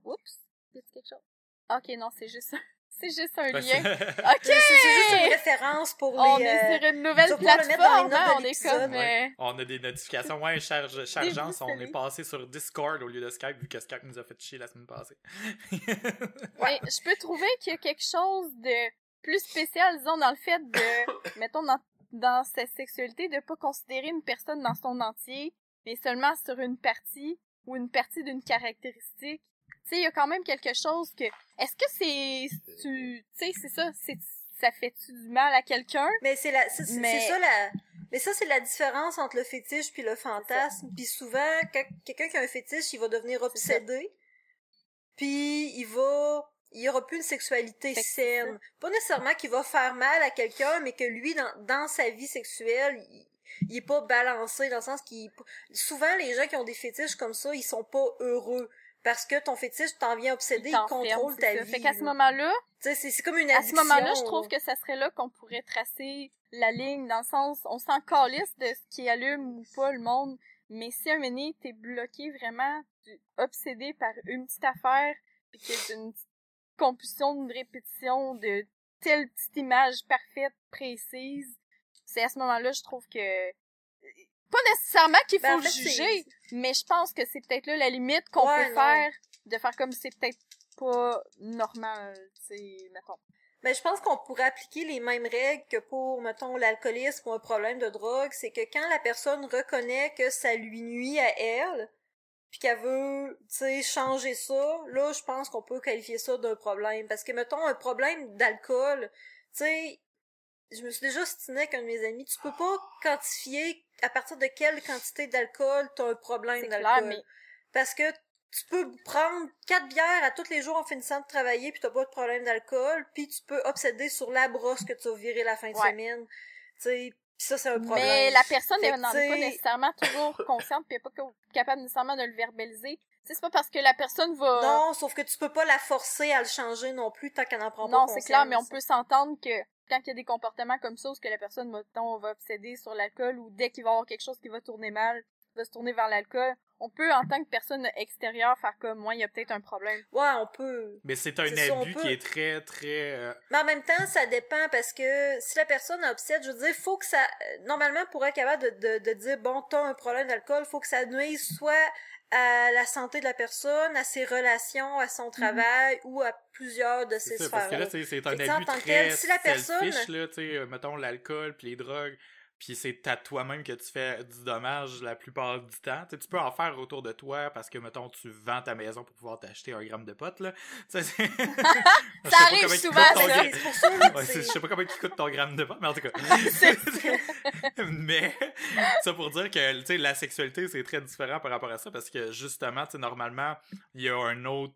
Oups! Y quelque chose? Ok, non, c'est juste. C'est juste un lien. ok! C'est juste une référence pour les... On est sur une nouvelle plateforme, hein, on est comme... Euh, on a des notifications, ouais, charge, chargeance, on est passé sur Discord au lieu de Skype, vu que Skype nous a fait chier la semaine passée. ouais, je peux trouver qu'il y a quelque chose de plus spécial, disons, dans le fait de, mettons, dans, dans sa sexualité, de pas considérer une personne dans son entier, mais seulement sur une partie ou une partie d'une caractéristique. Tu sais, il y a quand même quelque chose que, est-ce que c'est, tu, sais, c'est ça, c'est, ça fait-tu du mal à quelqu'un? Mais c'est la, c'est, ça la, mais ça, c'est la différence entre le fétiche puis le fantasme. Puis souvent, quelqu'un qui a un fétiche, il va devenir obsédé. Puis il va il y aura plus une sexualité saine. Pas nécessairement qu'il va faire mal à quelqu'un, mais que lui, dans, dans sa vie sexuelle, il, est pas balancé dans le sens qu'il... Souvent, les gens qui ont des fétiches comme ça, ils sont pas heureux. Parce que ton fétiche t'en vient obsédé, il, contrôle ta vie. Fait qu'à ce moment-là... C'est comme une addiction. À ce moment-là, je trouve que ça serait là qu'on pourrait tracer la ligne, dans le sens, on s'en calisse de ce qui allume ou pas le monde, mais si un moment t'es bloqué vraiment, obsédé par une petite affaire, pis que d'une compulsion de répétition de telle petite image parfaite, précise, c'est à ce moment-là, je trouve que pas nécessairement qu'il ben, faut juger, mais je pense que c'est peut-être là la limite qu'on peut faire de faire comme c'est peut-être pas normal, c'est mettons. Ben, je pense qu'on pourrait appliquer les mêmes règles que pour, mettons, l'alcoolisme ou un problème de drogue. C'est que quand la personne reconnaît que ça lui nuit à elle, puis qu'elle veut, tu sais, changer ça, là, je pense qu'on peut qualifier ça d'un problème. Parce que, mettons, un problème d'alcool, tu sais, je me suis déjà stiné avec un de mes amis, tu peux pas quantifier à partir de quelle quantité d'alcool t'as un problème d'alcool. Mais... Parce que tu peux prendre quatre bières à tous les jours en finissant de travailler puis t'as pas de problème d'alcool, puis tu peux obséder sur la brosse que tu vas virer la fin de semaine. Tu sais, ça, c'est un problème. Mais la personne n'est pas nécessairement toujours consciente puis pas capable nécessairement de le verbaliser. c'est pas parce que la personne va... Non, sauf que tu peux pas la forcer à le changer non plus tant qu'elle n'en prend pas Non, c'est clair, mais on peut s'entendre que quand il y a des comportements comme ça, où que la personne, mettons, va obséder sur l'alcool, ou dès qu'il va y avoir quelque chose qui va tourner mal, va se tourner vers l'alcool, on peut, en tant que personne extérieure, faire comme moi, il y a peut-être un problème. Ouais, on peut. Mais c'est un abus qui est très, très. Euh, Mais en même temps, ça dépend parce que si la personne obsède, je veux dire, faut que ça. Normalement, pour être capable de, de, de dire, bon, t'as un problème d'alcool, faut que ça nuise soit à la santé de la personne, à ses relations, à son mhm. travail ou à plusieurs de ses sphères. Parce que là, c'est un abus très si la personne... là, tu sais, mettons l'alcool puis les drogues puis c'est à toi-même que tu fais du dommage la plupart du temps. tu peux en faire autour de toi parce que, mettons, tu vends ta maison pour pouvoir t'acheter un gramme de potes, là. ça arrive souvent, ça. Pour ça je sais pas comment il coûte ton gramme de potes, mais en tout cas. mais, ça pour dire que, tu sais, la sexualité, c'est très différent par rapport à ça parce que, justement, tu normalement, il y a un autre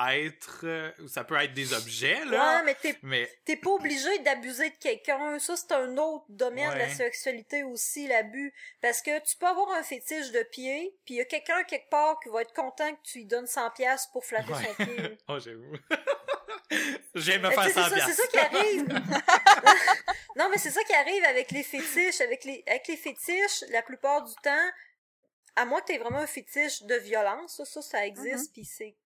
être euh, ou ça peut être des objets là ouais, mais t'es mais... pas obligé d'abuser de quelqu'un. Ça c'est un autre domaine de la sexualité aussi l'abus. Parce que tu peux avoir un fétiche de pied puis il y a quelqu'un quelque part qui va être content que tu lui donnes 100 pièces pour flatter son pied. Oh j'avoue. J'aime me faire 100 c'est ça qui arrive. Non mais c'est ça qui arrive avec les fétiches. Avec les avec les fétiches la plupart du temps à moins que t'aies vraiment un fétiche de violence ça ça, ça existe mm-hmm. puis c'est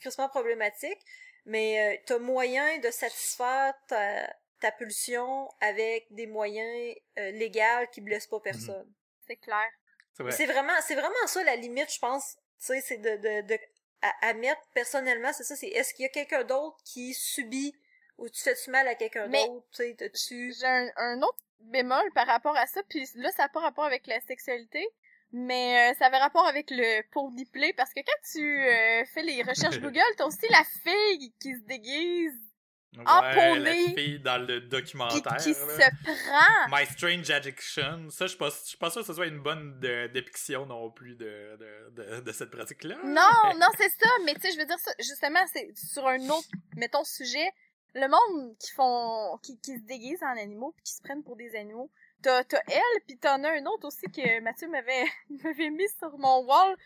crissement problématique, mais euh, t'as moyen de satisfaire ta, ta pulsion avec des moyens euh, légaux qui blessent pas mhm. personne. C'est clair. C'est vraiment, c'est vraiment ça la limite, je pense. Tu sais, c'est de, de, de à, mettre personnellement, c'est ça. C'est est-ce qu'il y a quelqu'un d'autre qui subit ou tu fais du mal à quelqu'un d'autre, tu sais, J'ai un, un, autre bémol par rapport à ça, puis là, ça n'a pas rapport avec la sexualité, mais euh, ça avait rapport avec le pour play parce que quand tu euh, fais les recherches Google, t'as aussi la fille qui se déguise en poney. La fille dans le documentaire. Qui, se prend. My Strange Addiction. Ça, je suis pas, je suis pas sûr que ce soit une bonne dépiction non plus de, de, de, de cette pratique-là. Non, non, c'est ça. Mais tu sais, je veux dire ça, justement, c'est sur un autre, mettons, sujet. Le monde qui font, qui, qui se déguise en animaux puis qui se prennent pour des animaux T'as, t'as elle, puis t'en as un autre aussi que Mathieu m'avait, m'avait mis sur mon wall.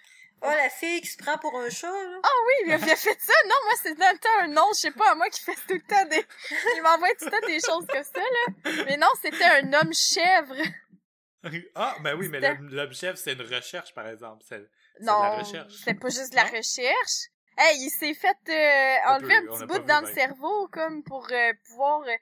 Oh, la fille qui se prend pour un chat, là. Ah oui, il avait fait ça. Non, moi, c'est dans le temps un nom, je sais pas, à moi qui fait tout le temps des... Il m'envoie tout le temps des choses comme ça, là. Mais non, c'était un homme chèvre. ah, ben oui, mais C'était- l'homme l'homme chef, c'est une recherche, par exemple. C'est c'est de Non, la recherche. c'était pas juste de la recherche. Hey, il s'est fait euh, enlever un peu, petit a bout dans vu le cerveau, comme pour euh, pouvoir... euh,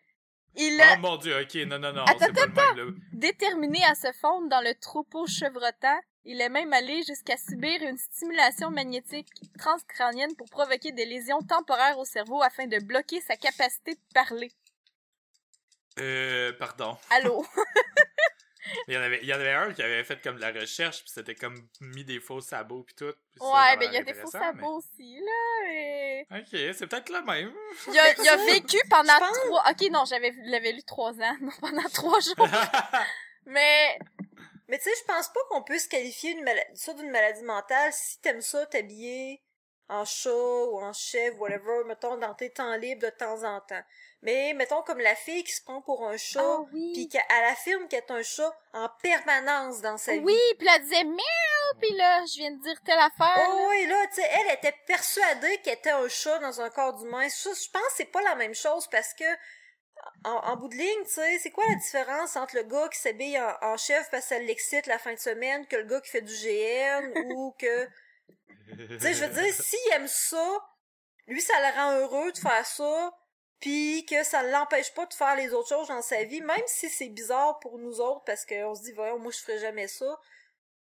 il a Oh mon dieu, ok, non, non, non, Attends, c'est pas le même, là. déterminé à se fondre dans le troupeau chevrotant. Il est même allé jusqu'à subir une stimulation magnétique transcrânienne pour provoquer des lésions temporaires au cerveau afin de bloquer sa capacité de parler. Euh, pardon. Allô? Il y, en avait, il y en avait un qui avait fait comme de la recherche, puis c'était comme mis des faux sabots, puis tout. ouais, ben il y a des faux sabots aussi, là. et- mais- Ok, c'est peut-être le même. Il a, il a vécu pendant trois... Ok, non, j'avais l'avais lu trois ans, non, pendant trois jours. Mais Mais tu sais, je pense pas qu'on puisse qualifier une ça d'une maladie mentale si t'aimes ça t'habiller en chat ou en chef, whatever, mettons, dans tes temps libres de temps en temps. Mais, mettons, comme la fille qui se prend pour un chat, Ah oui. puis qu'elle affirme qu'elle est un chat en permanence dans sa vie. Oui, puis elle disait miaou, puis là, je viens de dire telle affaire. Oh là. oui, là, tu sais, elle était persuadée qu'elle était un chat dans un corps d'humain. Ça, je pense que c'est pas la même chose parce que, en, en bout de ligne, tu sais, c'est quoi la différence entre le gars qui s'habille en, en chef parce que ça l'excite la fin de semaine que le gars qui fait du GN ou que... Tu sais, je veux dire, s'il aime ça, lui, ça le rend heureux de faire ça, puis que ça ne l'empêche pas de faire les autres choses dans sa vie, même si c'est bizarre pour nous autres, parce qu'on se dit, voyons, moi, je ferais jamais ça.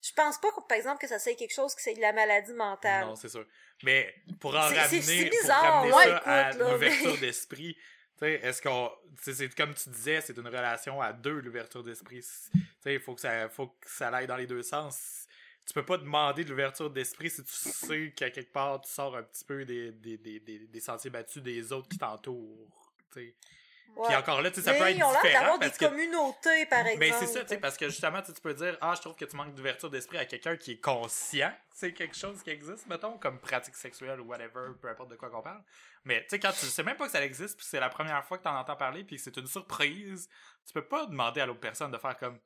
Je pense pas, que, par exemple, que ça soit quelque chose qui c'est de la maladie mentale. Non, c'est sûr. Mais pour en ramener, c'est- c'est pour bizarre, ramener ouais, ça à écoute, là, l'ouverture mais- d'esprit, tu sais, est-ce qu'on, c'est comme tu disais, c'est une relation à deux, l'ouverture d'esprit. Tu sais, il faut que ça, faut que ça aille dans les deux sens. Tu peux pas demander de l'ouverture d'esprit si tu sais qu'à quelque part, tu sors un petit peu des, des, des, des, des sentiers battus des autres qui t'entourent. Puis encore là, tu sais, ça peut être ils ont l'air différent des que communautés, par exemple. mais c'est ça, tu sais, parce que justement, tu peux dire, ah, je trouve que tu manques d'ouverture d'esprit à quelqu'un qui est conscient, c'est quelque chose qui existe, mettons, comme pratique sexuelle ou whatever, peu importe de quoi qu'on parle. Mais tu sais, quand tu sais même pas que ça existe, puis c'est la première fois que t'en entends parler, puis que c'est une surprise, tu peux pas demander à l'autre personne de faire comme,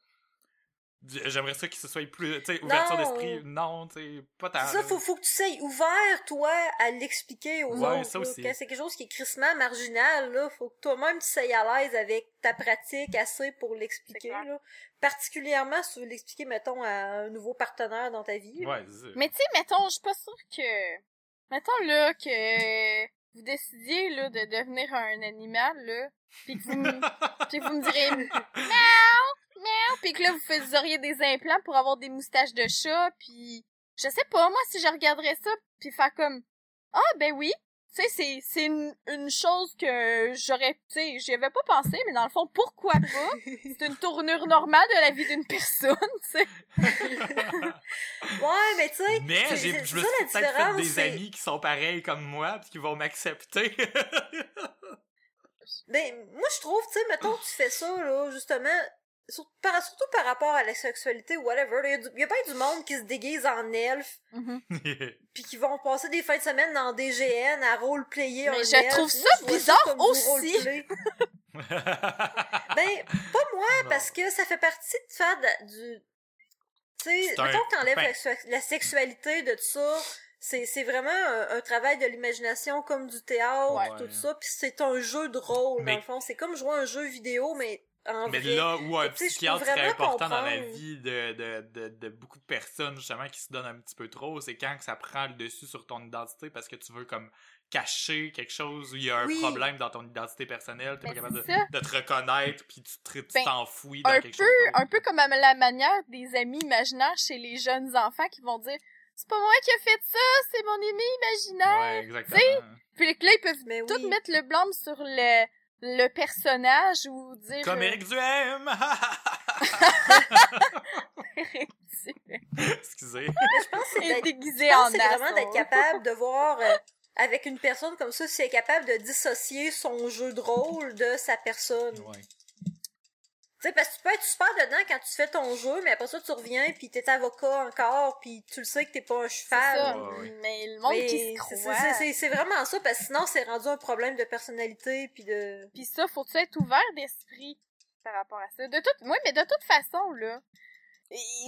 j'aimerais ça qu'il se soit plus, tu sais, ouverture Non. d'esprit, non, tu sais, pas ta. C'est ça, faut, faut que tu sois ouvert, toi, à l'expliquer aux Ouais, autres. ça aussi. Quand c'est quelque chose qui est crissement marginal, là, faut que toi-même tu sois à l'aise avec ta pratique assez pour l'expliquer, là. Particulièrement si tu veux l'expliquer, mettons, à un nouveau partenaire dans ta vie. là. Ouais. Mais tu sais, mettons, je suis pas sûre que... Mettons, là, que vous décidiez, là, de devenir un animal, là, pis que vous me, pis que vous me direz miaou, miaou, pis que là, vous faisiez des implants pour avoir des moustaches de chat, puis je sais pas, moi, si je regarderais ça, puis faire comme, ah, ben oui, tu sais, c'est, c'est une, une chose que j'aurais, tu sais, j'y avais pas pensé, mais dans le fond, pourquoi pas? C'est une tournure normale de la vie d'une personne, tu sais. Ouais, mais tu sais, Mais c'est- j'ai, je me suis peut-être fait des amis qui sont pareils comme moi, puis qui vont m'accepter. Ben, moi, je trouve, tu sais, mettons, tu fais ça, là, justement, surtout par rapport à la sexualité ou whatever, il y, a du- y a bien du monde qui se déguise en elfe, puis qui vont passer des fins de semaine dans des GN à roleplayer Mais un je trouve ça bizarre aussi. Ben, pas moi, parce que ça fait partie de faire de- du... Tu sais, mettons que t'enlèves la, sexu- la sexualité de tout ça, c'est c'est vraiment un, un travail de l'imagination comme du théâtre, Ouais. tout ça, puis c'est un jeu de rôle, Mais- dans le fond. C'est comme jouer à un jeu vidéo, mais en Mais vrai. là où un psychiatre serait important dans la vie de, de, de, de beaucoup de personnes, justement, qui se donnent un petit peu trop, c'est quand que ça prend le dessus sur ton identité parce que tu veux comme cacher quelque chose où il y a un Oui. problème dans ton identité personnelle, t'es pas capable de, de te reconnaître, puis tu Ben, t'enfouis dans un quelque peu, chose un peu comme à la manière des amis imaginaires chez les jeunes enfants qui vont dire c'est pas moi qui ai fait ça, c'est mon ami imaginaire. Ouais, exactement. Puis là, ils peuvent Mais tout oui. mettre le blâme sur le, le personnage ou dire... Comme euh, Eric Duhem! Eric Excusez. Je pense que c'est déguisé je pense en que c'est vraiment d'être capable de voir euh, avec une personne comme ça, si elle est capable de dissocier son jeu de rôle de sa personne. Ouais. Tu sais, parce que tu peux être super dedans quand tu fais ton jeu, mais après ça, tu reviens, puis t'es avocat encore, puis tu le sais que t'es pas un C'est ça. cheval. Ouais, ouais. Mais le monde Mais qui se c'est- croit. c'est- c'est- C'est vraiment ça, parce que sinon, c'est rendu un problème de personnalité, puis de... Puis ça, faut-tu être ouvert d'esprit par rapport à ça? De toute, oui, mais de toute façon, là,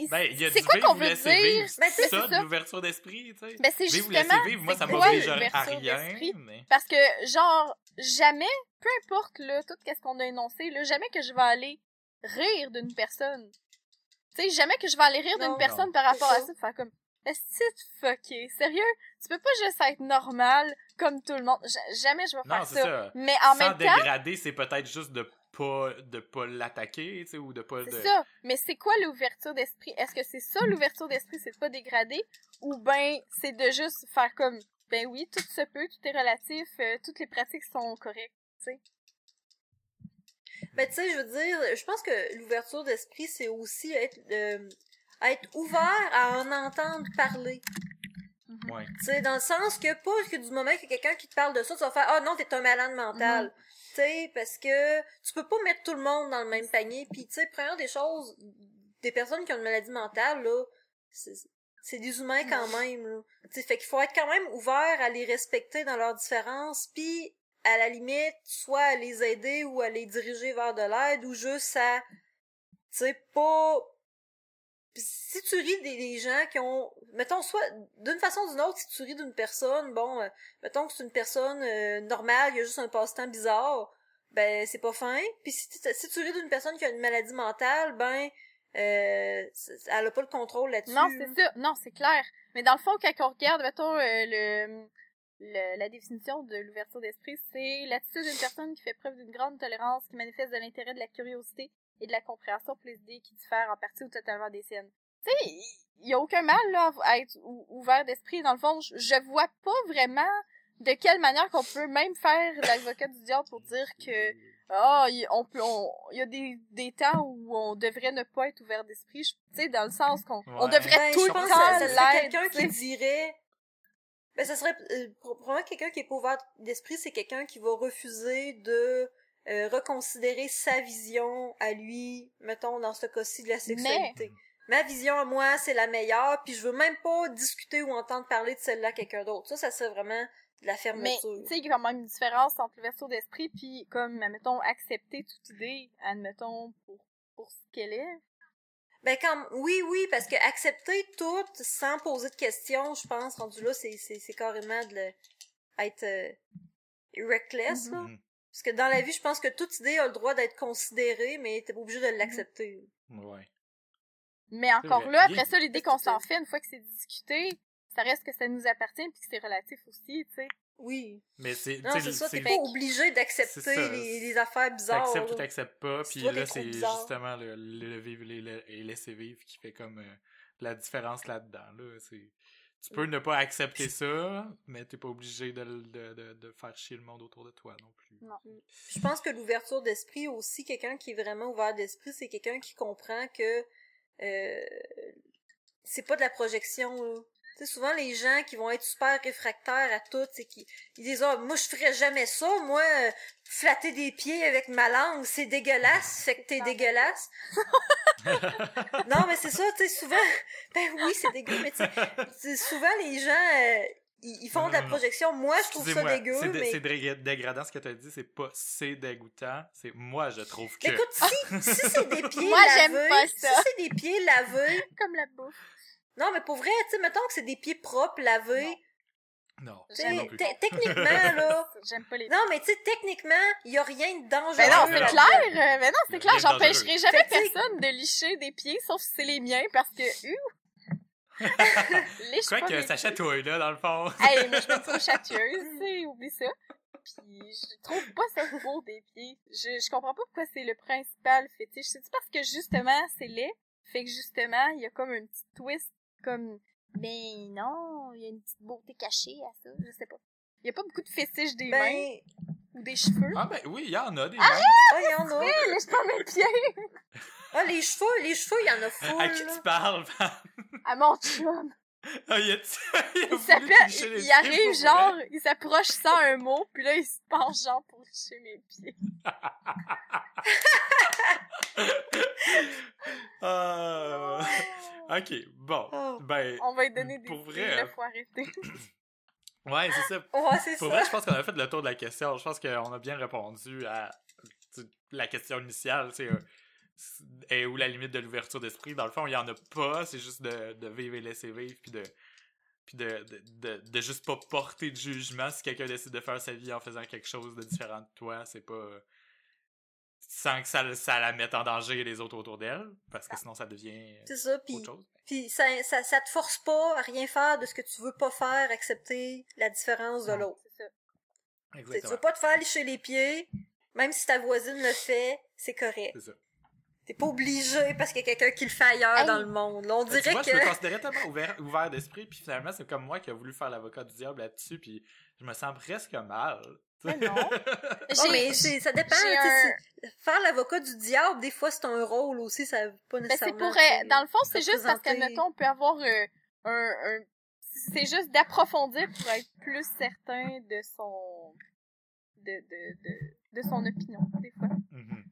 Ben, il y a c'est quoi qu'on veut dire? vivre. Ben, C'est c'est ça, ça. de l'ouverture d'esprit, tu sais. Ben, c'est justement... vivre, moi, c'est ça quoi m'oblige à l'ouverture rien, mais... Parce que, genre, jamais, peu importe, là, tout ce qu'on a énoncé, là, jamais que je vais aller rire d'une personne. Tu sais, jamais que je vais aller rire d'une personne Non. par rapport à ça, de faire comme, est-ce que fucké? Sérieux? Tu peux pas juste être normal comme tout le monde. Ja- jamais je vais Non, faire ça. ça. Mais en Sans même temps, dégrader, c'est peut-être juste de pas, de pas l'attaquer, tu sais, ou de pas... c'est de... ça. Mais c'est quoi l'ouverture d'esprit? Est-ce que c'est ça l'ouverture d'esprit, c'est de pas dégrader? Ou ben, c'est de juste faire comme, ben oui, tout se peut, tout est relatif, euh, toutes les pratiques sont correctes. Ben, tu sais, je veux dire, je pense que l'ouverture d'esprit, c'est aussi être, euh, être ouvert à en entendre parler. Ouais. Tu sais, dans le sens que pas que du moment a quelqu'un qui te parle de ça, tu vas faire Ah non, t'es un malade mental. Tu sais, parce que tu peux pas mettre tout le monde dans le même panier. Puis, tu sais, première des choses, des personnes qui ont une maladie mentale, là, c'est des humains quand même, là. Tu sais, fait qu'il faut être quand même ouvert à les respecter dans leurs différences, puis à la limite, soit à les aider ou à les diriger vers de l'aide, ou juste à, tu sais, pas si tu ris des, des gens qui ont, mettons, soit d'une façon ou d'une autre, si tu ris d'une personne, bon, euh, mettons que c'est une personne euh, normale, il y a juste un passe-temps bizarre, ben c'est pas fin. Puis si, tu- si tu ris d'une personne qui a une maladie mentale, ben euh, elle a pas le contrôle là-dessus. Non, c'est ça. Non, c'est clair. Mais dans le fond, quand on regarde, mettons, euh, le, le- la définition de l'ouverture d'esprit, c'est l'attitude d'une personne qui fait preuve d'une grande tolérance, qui manifeste de l'intérêt, de la curiosité et de la compréhension pour les idées qui diffèrent en partie ou totalement des siennes. Tu sais, il y a aucun mal là, à être ou- ouvert d'esprit. Dans le fond, je, je vois pas vraiment de quelle manière qu'on peut même faire l'avocat du diable pour dire que ah, on peut, on, il y a des, des temps où on devrait ne pas être ouvert d'esprit. Tu sais, dans le sens qu'on on devrait Ben, tout le temps ça, ça serait l'être, quelqu'un qui dirait ben ça serait euh, probablement quelqu'un qui est pas ouvert d'esprit c'est quelqu'un qui va refuser de euh, reconsidérer sa vision à lui mettons dans ce cas-ci de la sexualité. Ma vision à moi c'est la meilleure puis je veux même pas discuter ou entendre parler de celle-là à quelqu'un d'autre. Ça ça serait vraiment de la Mais, fermeture. tu sais, il y a quand même une différence entre l'ouverture d'esprit puis, comme, admettons, accepter toute idée, admettons, pour, pour ce qu'elle est. Ben quand oui oui parce que accepter tout sans poser de questions, je pense rendu là c'est c'est c'est carrément de le, être euh, reckless là. Mhm. Parce que dans la vie, je pense que toute idée a le droit d'être considérée, mais t'es pas obligé de l'accepter. Ouais. Mais encore là, après ça, l'idée qu'on s'en fait, une fois que c'est discuté, ça reste que ça nous appartient puis que c'est relatif aussi, tu sais. Oui. Mais c'est, Non, c'est ça, t'es pas obligé d'accepter les, les affaires bizarres. T'acceptes ou t'acceptes pas, puis là, c'est justement le, le vivre le- et laisser vivre qui fait comme euh, la différence là-dedans. Là. C'est, tu peux ne pas accepter ça, mais t'es pas obligé de, de, de, de faire chier le monde autour de toi non plus. Non. Je pense que l'ouverture d'esprit aussi, quelqu'un qui est vraiment ouvert d'esprit, c'est quelqu'un qui comprend que euh, c'est pas de la projection. Là. Tu sais, souvent les gens qui vont être super réfractaires à tout, c'est qui ils disent ah moi je ferais jamais ça, moi euh, flatter des pieds avec ma langue c'est dégueulasse, fait que t'es dégueulasse. non mais c'est ça, tu sais souvent ben oui c'est dégueu, mais tu sais c'est- souvent les gens euh, ils, ils font Non, de la non. projection. Moi je trouve ça dégueu, c'est, dé- mais c'est dé- dégradant ce que t'as dit, c'est pas c'est dégoûtant, c'est moi je trouve que. Écoute, si, si c'est des pieds Moi, j'aime lavés, pas si ça. c'est des pieds lavés, Comme la bouffe. Non, mais pour vrai, tu sais, mettons que c'est des pieds propres, lavés, Non, plus. techniquement, là, J'aime pas les non, mais tu sais, techniquement, il y a rien de dangereux. Ben non, c'est clair! euh, Ben non, c'est clair, j'empêcherai jamais personne de licher des pieds, sauf si c'est les miens, parce que, ouh! Liche Quoi que ça chatouille, là, dans le fond. Hey, moi, je suis trop chatouilleuse, tu sais, oublie ça. Puis, je trouve pas ça beau des pieds. Je, je comprends pas pourquoi c'est le principal fétiche. C'est-tu parce que, justement, c'est laid? Fait que, justement, il y a comme un petit twist, comme, ben non, il y a une petite beauté cachée à ça, je sais pas. Il y a pas beaucoup de fétiches des mains Ben, ou des cheveux. Ah ben oui, il y en a des ah, il y en a. Hey, lèche pas mes pieds! Ah, les cheveux, les cheveux, il y en a full, À qui là. tu parles? À mon chum! Ah, il a, il a Il s'appelle, il, il arrive genre, vrai. il s'approche sans un mot, puis là il se penche genre pour toucher mes pieds. Ah. Ok, bon. Oh. Ben, On va lui donner des Pour vrai, là, faut arrêter. ouais, c'est ça. Ouais, c'est Pour ça. vrai, je pense qu'on a fait le tour de la question. Je pense qu'on a bien répondu à la question initiale. C'est euh, est où la limite de l'ouverture d'esprit. Dans le fond, il y en a pas, c'est juste de, de vivre et laisser vivre, puis de puis de, de, de, de juste pas porter de jugement si quelqu'un décide de faire sa vie en faisant quelque chose de différent de toi, c'est pas sans que ça, ça la mette en danger les autres autour d'elle, parce que sinon ça devient C'est ça, puis autre chose. puis ça, ça, ça te force pas à rien faire de ce que tu veux pas faire, accepter la différence de l'autre. C'est ça. Tu Tu veux pas te faire licher les pieds, même si ta voisine le fait, c'est correct. C'est ça. T'es pas obligé parce qu'il y a quelqu'un qui le fait ailleurs Hey. dans le monde. Là, on Tu dirait vois, que... je me considérais tellement ouvert, ouvert d'esprit, puis finalement, c'est comme moi qui a voulu faire l'avocat du diable là-dessus, puis je me sens presque mal. Mais non. Oh, mais c'est- ça dépend. un- c'est- Faire l'avocat du diable, des fois, c'est un rôle aussi. Ça veut pas Ben, c'est nécessairement... pour, euh, dans le fond, c'est juste parce que, mettons, on peut avoir euh, un, un c'est juste d'approfondir pour être plus certain de son, de, de, de, de son opinion, des fois.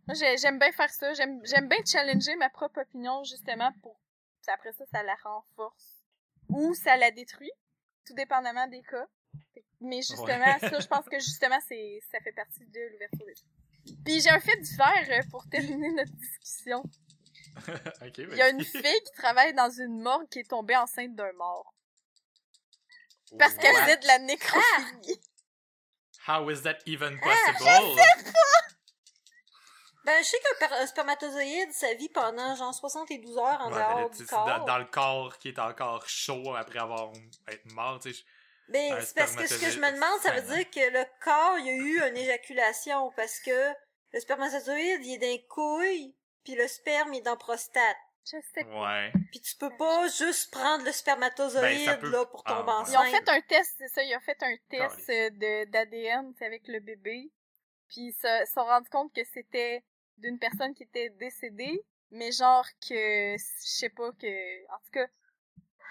Moi, j'ai- j'aime bien faire ça. J'aime, j'aime bien challenger ma propre opinion, justement, pour, puis après ça, ça la renforce. Ou ça la détruit, tout dépendamment des cas. Mais justement, Ouais. ça, je pense que justement, c'est, ça fait partie de l'ouverture d'esprit. Puis j'ai un fait divers euh, pour terminer notre discussion. ok, Il y a une fille qui travaille dans une morgue qui est tombée enceinte d'un mort. Parce qu'elle faisait de la nécrophilie. How is that even Ah, possible? Ben, je sais qu'un un spermatozoïde, ça vit pendant genre 72 heures en Ouais, dehors du sais, c'est dans, corps. dans le corps qui est encore chaud après avoir été mort, tu sais. Ben, c'est parce que ce que je me demande, ça veut dire que le corps, il y a eu une éjaculation, parce que le spermatozoïde, il est dans les couilles, puis le sperme, il est dans la prostate. Je sais pas. Ouais. Puis tu peux pas juste prendre le spermatozoïde, Ben, peut- là, pour Ah, tomber ouais. enceinte. Ils ont fait un test, c'est ça, ils ont fait un test euh, de d'ADN avec le bébé. Puis ils se sont rendus compte que c'était d'une personne qui était décédée, mais genre que je sais pas que en tout cas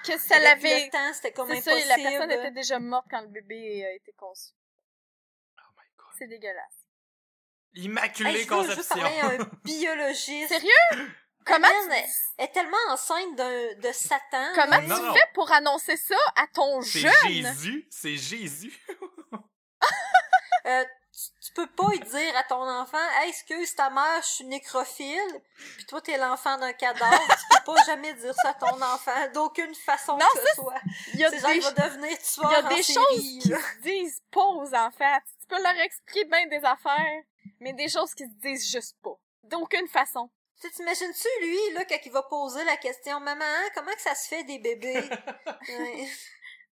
que ça l'avait le temps, c'était comme c'est ça, impossible. la personne était déjà morte quand le bébé a été conçu. Oh my god. C'est dégueulasse. Immaculée Hey, je veux juste conception. parler à un biologiste. Sérieux? Comment tu, est tellement enceinte d'un, de Satan. comment tu Non, non. fais pour annoncer ça à ton C'est jeune? Jésus. C'est Jésus. Euh, tu, tu peux pas y dire à ton enfant, hey, excuse ta mère, je suis nécrophile, puis toi t'es l'enfant d'un cadavre, tu peux pas jamais dire ça à ton enfant, d'aucune façon Non, que ce soit. Il y a C'est genre, il va devenir tueur Il y a des série, choses qui se disent pas aux enfants. Tu peux leur expliquer bien des affaires, mais des choses qui se disent juste pas. D'aucune façon. Tu sais, t'imagines-tu, lui, là, quand il va poser la question, maman, comment que ça se fait des bébés? Ouais.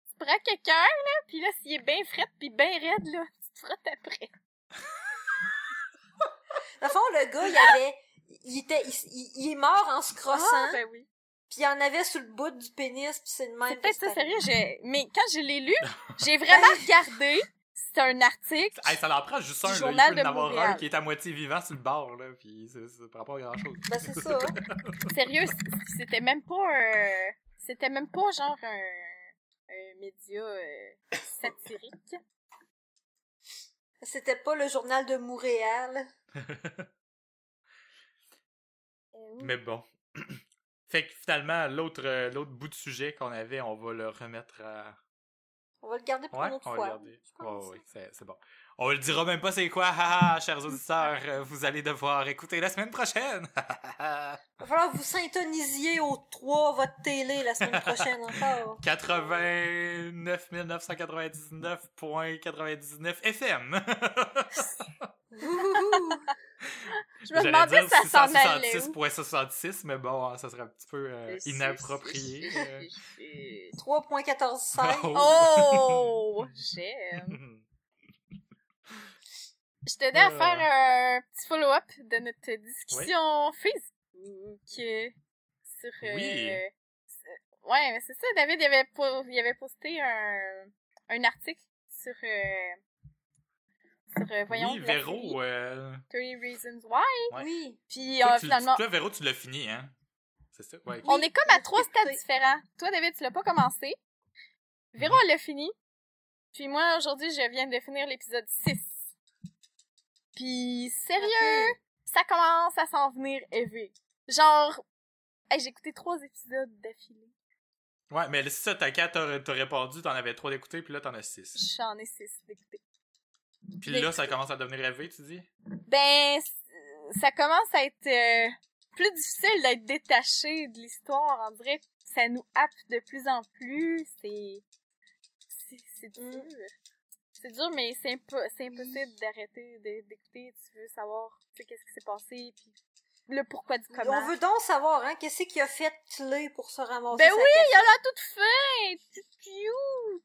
Tu prends quelqu'un, là, pis là, s'il est bien fret pis bien raide, là, tu te frottes après. Dans le fond, le gars, il avait, il était, il, il- il est mort en se crossant, Ah, ben oui. puis il en avait sur le bout du pénis, puis c'est le même. C'est peut-être ça, c'est sérieux, j'ai, mais quand je l'ai lu, j'ai vraiment regardé. C'est un article. Hey, ça en prend juste un, là. journal Il peut de en avoir Montréal. un qui est à moitié vivant sur le bord, là, pis ça, ça prend pas grand chose. Ben, c'est ça. Sérieux, c'était même pas un, c'était même pas genre un, un média euh, satirique. C'était pas le journal de Montréal. Mais bon. fait que finalement, l'autre euh, l'autre bout de sujet qu'on avait, on va le remettre à. On va le garder pour Ouais, une autre on va fois. le garder. Ouais, c'est c'est bon. On le dira même pas c'est quoi, haha, chers auditeurs, euh, vous allez devoir écouter la semaine prochaine. Il va falloir que vous syntonisiez au 3 votre télé la semaine prochaine encore. 89 999.99 FM. Je me demandais si ça s'en allait où. 666.66, mais bon, ça serait un petit peu euh, inapproprié. euh. 3.14.5. Oh, j'aime. Je t'aidais à Euh. faire un petit follow-up de notre discussion Facebook euh, sur. euh, Oui. c'est- ouais, mais c'est ça. David, il avait, po- il avait posté un, un article sur. Euh, sur euh, voyons. oui, Véro. Euh... 30 Reasons Why. Ouais. Oui. Puis Toi, euh, tu- finalement, Toi, Véro, tu l'as fini, hein? C'est ça? Ouais. on Oui, est comme à trois stades différents. Toi, David, tu l'as pas commencé. Véro, elle l'a fini. Puis moi, aujourd'hui, je viens de finir l'épisode 6. Puis, sérieux, ça commence à s'en venir élevé. Genre, hey, j'ai écouté trois épisodes d'affilée. Ouais, mais c'est ça, t'as quatre, t'as répondu, t'en avais trois d'écouter, puis là, t'en as six. J'en ai six d'écouter. Puis là, ça commence à devenir élevé, tu dis? Ben, ça commence à être... euh, plus difficile d'être détaché de l'histoire. On dirait que ça nous happe de plus en plus. C'est, c'est, c'est Mm. C'est dur, mais c'est impo- c'est impossible d'arrêter de- d'écouter. Tu veux savoir, tu sais, qu'est-ce qui s'est passé, puis le pourquoi du comment. On veut donc savoir, hein, qu'est-ce qui a fait Clé pour se ramasser Ben sa oui, il y en a toute fin! Tout cute!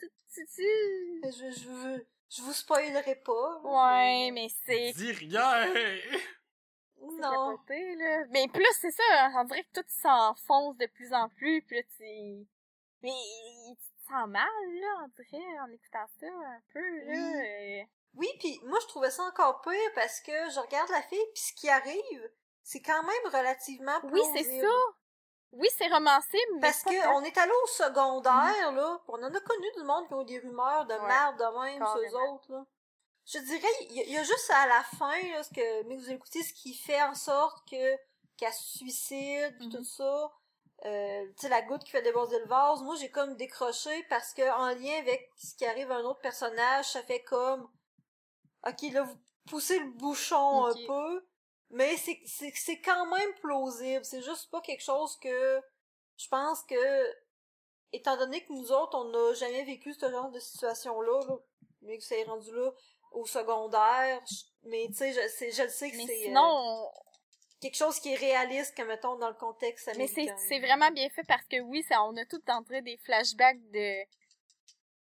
Tout petit. Je, je, veux- je vous spoilerai pas. Ouais, mais c'est Dis rien! Non. capoté, là. Mais plus, c'est ça, on dirait que tout s'enfonce de plus en plus, puis là, tu... Mais mal, là, on dirait, en écoutant ça, un peu, là. euh. Oui, puis moi je trouvais ça encore pire parce que je regarde la fille puis ce qui arrive, c'est quand même relativement Oui, c'est plausible. ça! Oui, c'est romancé, mais Parce pas que tant. on est allé au secondaire, là, pis on en a connu du monde qui ont des rumeurs de Ouais, merde de même, ceux autres, là. Je dirais, il y, a- il y a juste à la fin, là, ce que, mais vous écoutez, ce qui fait en sorte que, qu'elle se suicide, Mhm. tout ça. Euh, tu sais, la goutte qui fait déborder le vase. Moi, j'ai comme décroché parce que, en lien avec ce qui arrive à un autre personnage, ça fait comme, ok, là, vous poussez le bouchon un peu, mais c'est, c'est, c'est quand même plausible. C'est juste pas quelque chose que, je pense que, étant donné que nous autres, on n'a jamais vécu ce genre de situation-là, là, mais que ça est rendu là au secondaire, mais tu sais, je, sais- je le sais que Mais c'est euh, sinon, on- quelque chose qui est réaliste, que mettons dans le contexte mais c'est vraiment bien fait parce que oui, ça, on a tout entré des flashbacks de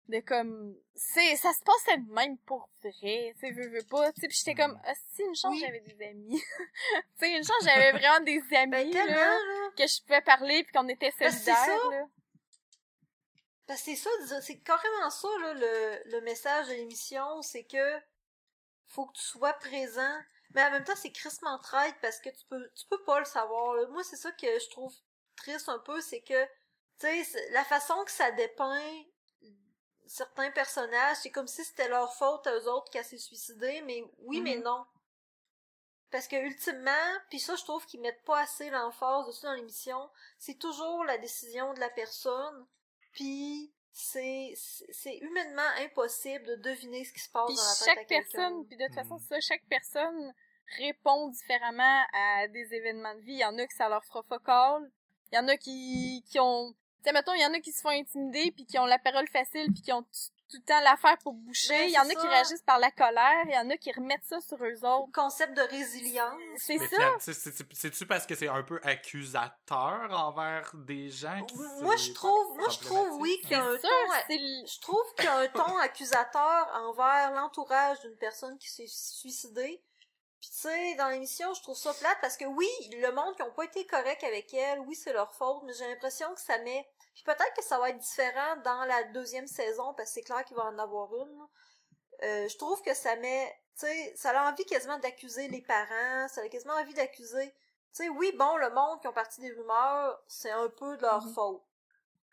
de comme c'est ça se passait de même pour vrai tu sais veux, veux pas tu sais puis j'étais comme ah, si une chance Oui. j'avais des amis tu sais une chance j'avais vraiment des amis Ben, tellement, là, que je pouvais parler puis qu'on était solidaires ça. là. Parce que c'est ça, c'est carrément ça, là, le, le message de l'émission, c'est que faut que tu sois présent. Mais en même temps, c'est crissement traite parce que tu peux, tu peux pas le savoir. là. Moi, c'est ça que je trouve triste un peu, c'est que, tu sais, la façon que ça dépeint certains personnages, c'est comme si c'était leur faute à eux autres qu'elle s'est suicidée, mais oui, mais Mhm. non. Parce que ultimement, puis ça, je trouve qu'ils mettent pas assez l'emphase dessus dans l'émission, c'est toujours la décision de la personne, puis c'est c'est c'est humainement impossible de deviner ce qui se passe puis dans la tête chaque personne puis de toute façon Mm. ça chaque personne répond différemment à des événements de vie. Il y en a que ça leur fera focal il y en a qui qui ont tu sais mettons il y en a qui se font intimider puis qui ont la parole facile puis qui ont tout le temps l'affaire pour boucher Ben, il y en a qui réagissent par la colère il y en a qui remettent ça sur eux autres Le concept de résilience. c'est ça C'est-tu parce que c'est un peu accusateur envers des gens qui Moi, je c'est trouve, moi, je trouve, oui, qu'il y a un sûr ton, je trouve qu'il y a un ton accusateur envers l'entourage d'une personne qui s'est suicidée. Puis tu sais, dans l'émission, je trouve ça plate parce que oui, le monde qui ont pas été corrects avec elle, oui, c'est leur faute, mais j'ai l'impression que ça met. Puis peut-être que ça va être différent dans la deuxième saison parce que c'est clair qu'il va en avoir une. Euh, je trouve que ça met, tu sais, ça a envie quasiment d'accuser les parents, ça a quasiment envie d'accuser. Tu sais, oui, bon, le monde qui ont parti des rumeurs, c'est un peu de leur Mhm. faute.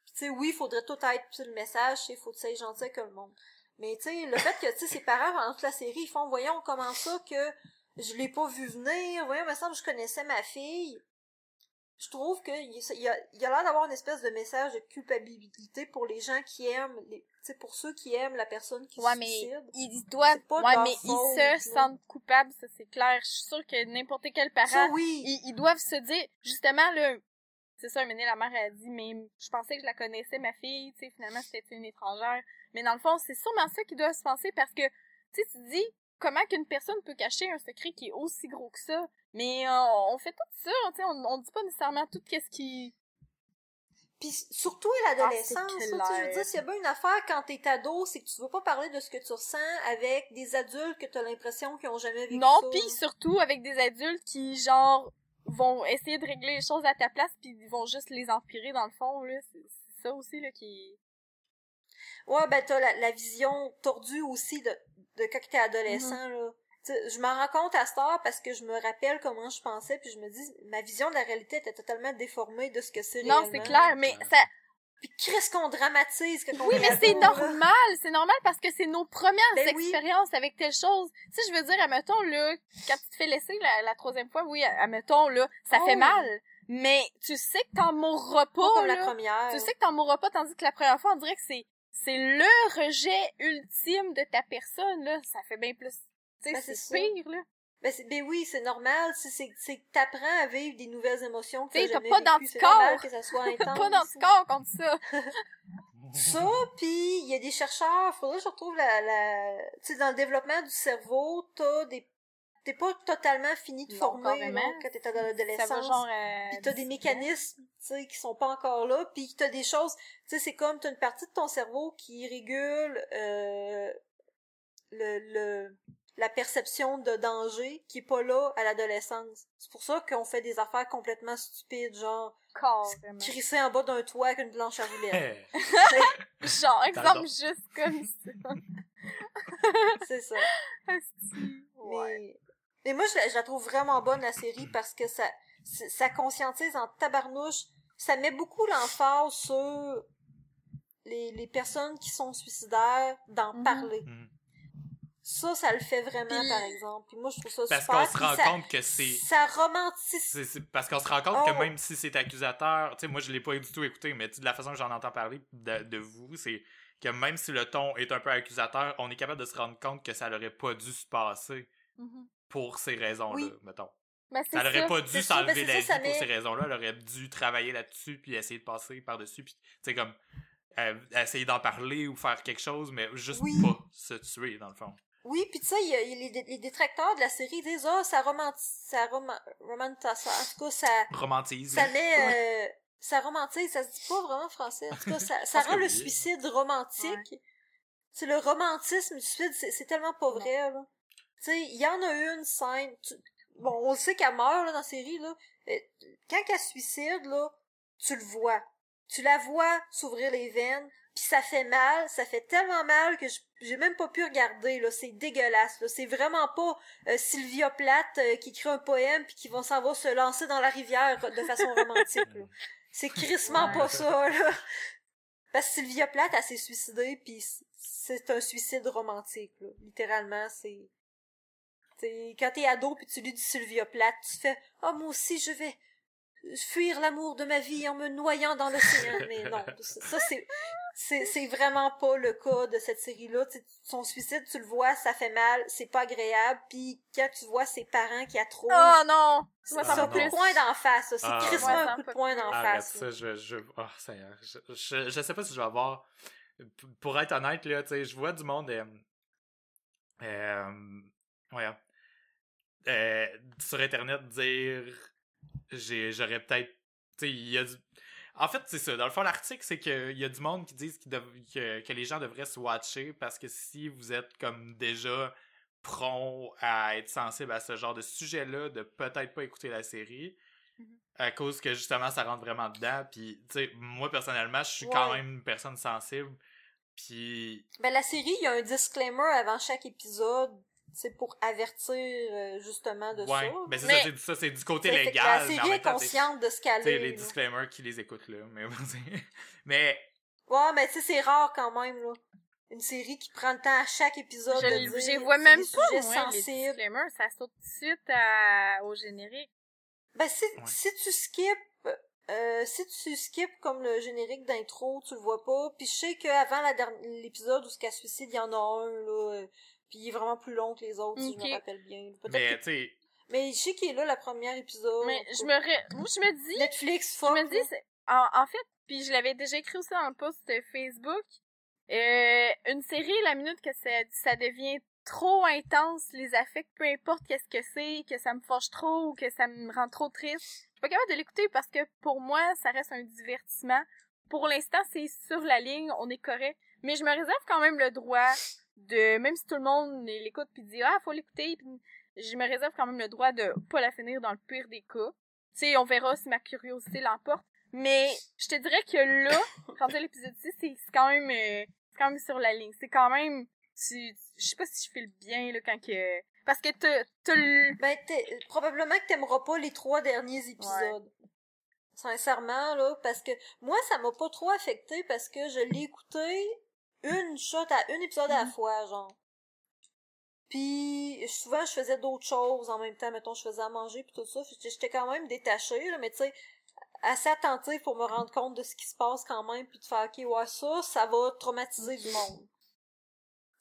Tu sais, oui, il faudrait tout être, puis le message, c'est faut que tu gentil avec le monde. Mais tu sais, le fait que, tu sais, ses parents, pendant toute la série, ils font, voyons, comment ça que je l'ai pas vu venir, voyons, il me semble que je connaissais ma fille. Je trouve que il il y a, il y a l'air d'avoir une espèce de message de culpabilité pour les gens qui aiment, sais, pour ceux qui aiment la personne qui ouais se mais suicide. ils doivent C'est pas ouais mais faute, ils se sentent coupables ça c'est clair je suis sûre que n'importe quel parent Ça, oui. ils, ils doivent se dire justement là c'est ça donné, la mère a dit mais je pensais que je la connaissais ma fille tu sais finalement c'était une étrangère mais dans le fond c'est sûrement ça qu'ils doivent se penser parce que tu sais tu dis comment qu'une personne peut cacher un secret qui est aussi gros que ça? Mais euh, on fait tout ça tu sais on, on dit pas nécessairement tout qu'est-ce qui Puis surtout à l'adolescence, Ah, sais, je veux dire, s'il y a bien une affaire quand t'es ado, c'est que tu veux pas parler de ce que tu ressens avec des adultes que t'as l'impression qu'ils ont jamais vécu non puis surtout avec des adultes qui genre vont essayer de régler les choses à ta place puis ils vont juste les empirer dans le fond là. C'est c'est ça aussi là qui Ouais, ben t'as la, la vision tordue aussi de, de quand t'es adolescent, Mm-hmm. là. Tu sais, je m'en rends compte à cette heure parce que je me rappelle comment je pensais, puis je me dis, ma vision de la réalité était totalement déformée de ce que c'est non réellement. c'est clair mais ça Puis qu'est-ce qu'on dramatise que Oui, mais c'est normal, c'est normal parce que c'est nos premières Ben oui. expériences avec telle chose. Tu sais, je veux dire, admettons, là, quand tu te fais laisser la, la troisième fois, oui, admettons, là, ça Oh fait oui. mal. Mais tu sais que t'en mourras pas, Pas comme là. la première. Tu sais que t'en mourras pas, tandis que la première fois, on dirait que c'est, c'est le rejet ultime de ta personne, là. Ça fait bien plus, tu sais, Ben, c'est pire, là. Ben, c'est- ben oui, c'est normal. C'est, c'est, c'est que t'apprends à vivre des nouvelles émotions que t'as jamais pas vécues. C'est normal que ça soit intense. pas d'anticorps contre ça. Ça, puis il y a des chercheurs, faudrait que je retrouve la, la... Tu sais, dans le développement du cerveau, t'as des... T'es pas totalement fini de Non, former là, quand t'es va l'adolescence. euh, Puis t'as des 10 ans. mécanismes, tu sais, qui sont pas encore là, puis t'as des choses, tu sais, c'est comme t'as une partie de ton cerveau qui régule euh, le, le la perception de danger qui est pas là à l'adolescence. C'est pour ça qu'on fait des affaires complètement stupides, genre crisser en bas d'un toit avec une blanche à roulettes. Genre, exemple Pardon. juste comme ça. c'est ça. Ouais. Mais, mais moi, je la, je la trouve vraiment bonne, la série, parce que ça, ça conscientise en tabarnouche. Ça met beaucoup l'emphase sur les, les personnes qui sont suicidaires, d'en Mhm. parler. Mm. Ça, ça le fait vraiment, Puis- par exemple. Puis moi, je trouve ça Parce super. qu'on se rend ça, compte que c'est. Ça romantise. c'est- c'est- parce qu'on se rend compte Oh. que même si c'est accusateur, tu sais, moi je l'ai pas du tout écouté, mais de la façon que j'en entends parler de, de vous, c'est que même si le ton est un peu accusateur, on est capable de se rendre compte que ça n'aurait pas dû se passer Mhm. Pour ces raisons-là, Oui. mettons. C'est Ça n'aurait pas dû s'enlever ben, c'est la vie ça pour ces raisons-là. Elle aurait dû travailler là-dessus, puis essayer de passer par-dessus, puis, tu sais, comme, euh, essayer d'en parler ou faire quelque chose, mais juste Oui. pas se tuer, dans le fond. Oui, puis tu sais, les, les détracteurs de la série disent ah ça romantise, ça roma, romantasa. En tout cas, ça, Romantise. ça met, euh, ça romantise. Ça se dit pas vraiment en français. En tout cas, ça, rend le suicide romantique. C'est le romantisme du suicide, c'est tellement pas vrai là. Tu sais, il y en a une scène. tu- bon, on le sait qu'elle meurt là, dans la série là. Quand elle se suicide là, tu le vois. Tu la vois s'ouvrir les veines, puis ça fait mal, ça fait tellement mal que je- j'ai même pas pu regarder là, c'est dégueulasse là, c'est vraiment pas euh, Sylvia Plath euh, qui écrit un poème puis qui va s'en va se lancer dans la rivière de façon romantique là. C'est crissement pas ça là. Parce que Sylvia Plath elle s'est suicidée puis c'est un suicide romantique là. Littéralement, c'est T'sais, quand t'es ado puis tu lis du Sylvia Plath, tu fais "Oh moi aussi je vais fuir l'amour de ma vie en me noyant dans l'océan." Mais non, ça c'est c'est c'est vraiment pas le cas de cette série-là. Son suicide, tu le vois, ça fait mal, c'est pas agréable. Puis quand tu vois ses parents qui attroupent, Oh non! Ça Ah, un coup de poing d'en face. ça. C'est Ah, crissement un coup de poing d'en face. ça, je, je, oh, Seigneur, je, je, je sais pas si je vais avoir, pour être honnête, là, tu sais, je vois du monde, euh, euh, ouais, euh, sur Internet dire, j'aurais peut-être, tu sais, il y a du, en fait, c'est ça, dans le fond, l'article, c'est qu'il y a du monde qui disent qu'ils dev- que, que les gens devraient se watcher parce que si vous êtes comme déjà prompt à être sensible à ce genre de sujet-là, de peut-être pas écouter la série, à cause que justement ça rentre vraiment dedans. Puis tu sais moi personnellement je suis quand même une personne sensible. Puis Ben la série, il y a un disclaimer avant chaque épisode, c'est pour avertir euh, justement de ouais ça. ben c'est Mais- ça c'est ça c'est du côté légal c'est- consciente de ce qu'elle est. les disclaimers qui les écoutent là mais mais Ouais, mais tu sais, c'est rare quand même, là. Une série qui prend le temps à chaque épisode Je de le- dire je vois même pas, moi, les disclaimers. Ça saute tout de suite à- au générique. Ben, si, Ouais. si tu skips, euh, si tu skips comme le générique d'intro, tu le vois pas. Puis je sais qu'avant la dernière, l'épisode où ce qu'elle suicide, il y en a un, là. Puis il est vraiment plus long que les autres, si je me rappelle bien. Mais que- tu sais Mais je sais qu'il est là, la première épisode. Mais je me, ré- moi, je me dis, Netflix, je fuck. me dis, en, en fait, puis je l'avais déjà écrit aussi dans le post de Facebook, euh, une série, la minute que ça, ça devient trop intense, les affects, peu importe qu'est-ce que c'est, que ça me fâche trop ou que ça me rend trop triste, je suis pas capable de l'écouter parce que pour moi, ça reste un divertissement. Pour l'instant, c'est sur la ligne, on est correct, mais je me réserve quand même le droit de, même si tout le monde l'écoute puis dit ah faut l'écouter, je me réserve quand même le droit de pas la finir dans le pire des cas. Tu sais, on verra si ma curiosité l'emporte. Mais je te dirais que là, rendu à l'épisode 6, c'est quand même euh, c'est quand même sur la ligne. C'est quand même tu, je sais pas si je file bien là quand que parce que t'as le Ben, probablement que t'aimeras pas les trois derniers épisodes. Sincèrement, là, parce que moi, ça m'a pas trop affecté parce que je l'ai écouté une shot à un épisode à la Mhm. fois, genre. Puis souvent je faisais d'autres choses en même temps, mettons je faisais à manger puis tout ça, j'étais quand même détachée là, mais tu sais assez attentive pour me rendre compte de ce qui se passe quand même puis de faire OK, ouais, ça ça va traumatiser du monde.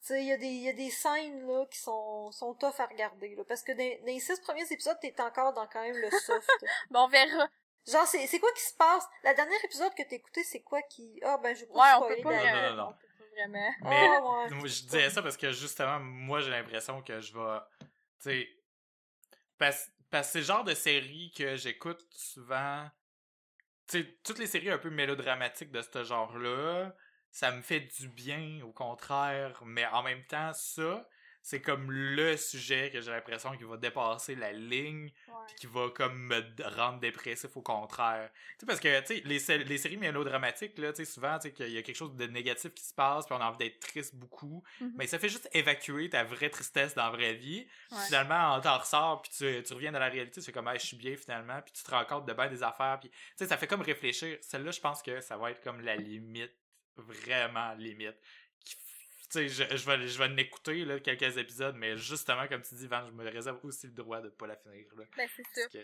Tu sais, il y, a des- il y a des scènes là qui sont, sont tough à regarder. Là, parce que dans, dans les six premiers épisodes, t'es encore dans quand même le soft. Bon, on verra. Genre, c'est c'est quoi qui se passe? La dernière épisode que t'as écouté, c'est quoi qui... Ah, ben, je vais Ouais, on peut pas, la- Non, non, non. Vraiment. Mais ouais. moi, je disais ça parce que justement, moi j'ai l'impression que je vais. Tu sais. Parce, parce que c'est le genre de série que j'écoute souvent. Tu sais, toutes les séries un peu mélodramatiques de ce genre-là, ça me fait du bien, au contraire. Mais en même temps, ça, c'est comme le sujet que j'ai l'impression qu'il va dépasser la ligne puis qui va comme me rendre dépressif au contraire. Tu sais, parce que, tu sais, les, sé- les séries mélodramatiques, là, tu sais, souvent, tu sais, qu'il y a quelque chose de négatif qui se passe, puis on a envie d'être triste beaucoup, Mhm. mais ça fait juste évacuer ta vraie tristesse dans la vraie vie. Ouais. Finalement, on t'en ressort, puis tu, tu reviens dans la réalité, tu fais comme, hey, je suis bien finalement, puis tu te rends compte de bien des affaires, puis, tu sais, ça fait comme réfléchir. Celle-là, je pense que ça va être comme la limite, vraiment limite. Je, je vais, je vais l'écouter, là, quelques épisodes, mais justement, comme tu dis, Van, je me réserve aussi le droit de pas la finir, là. Ben, c'est que...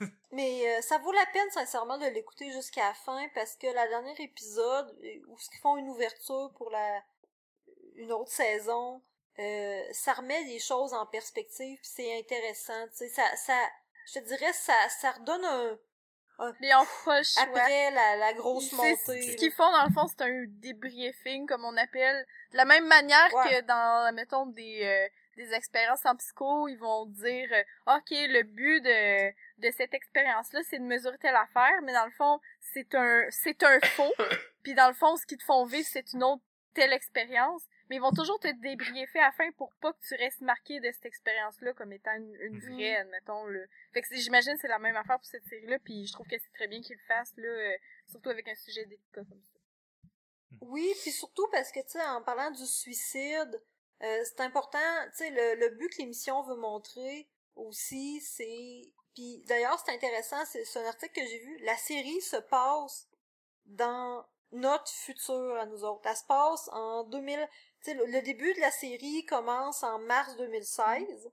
Mais euh, ça vaut la peine, sincèrement, de l'écouter jusqu'à la fin, parce que la dernière épisode, euh, où ils font une ouverture pour la une autre saison, euh, ça remet des choses en perspective, c'est intéressant, tu sais, ça, ça, je te dirais, ça, ça redonne un, Mais on pas le choix. après la, la grosse montée. ce qu'ils font, dans le fond, c'est un débriefing, comme on appelle. De la même manière Ouais. que dans, mettons, des, euh, des expériences en psycho, ils vont dire, euh, OK, le but de, de cette expérience-là, c'est de mesurer telle affaire, mais dans le fond, c'est un, c'est un faux. Puis dans le fond, ce qu'ils te font vivre, c'est une autre telle expérience. Mais ils vont toujours te débriefer à la fin pour pas que tu restes marqué de cette expérience-là comme étant une, une Mhm. vraie, admettons. Là. Fait que c'est- j'imagine que c'est la même affaire pour cette série-là, puis je trouve que c'est très bien qu'ils le fassent, là, euh, surtout avec un sujet délicat comme ça. Oui, puis surtout parce que, tu sais, en parlant du suicide, euh, c'est important, tu sais, le, le but que l'émission veut montrer aussi, c'est... Puis d'ailleurs, c'est intéressant, c'est c'est un article que j'ai vu, la série se passe dans notre futur à nous autres. Elle se passe en 2000... Tu le, le début de la série commence en mars 2016,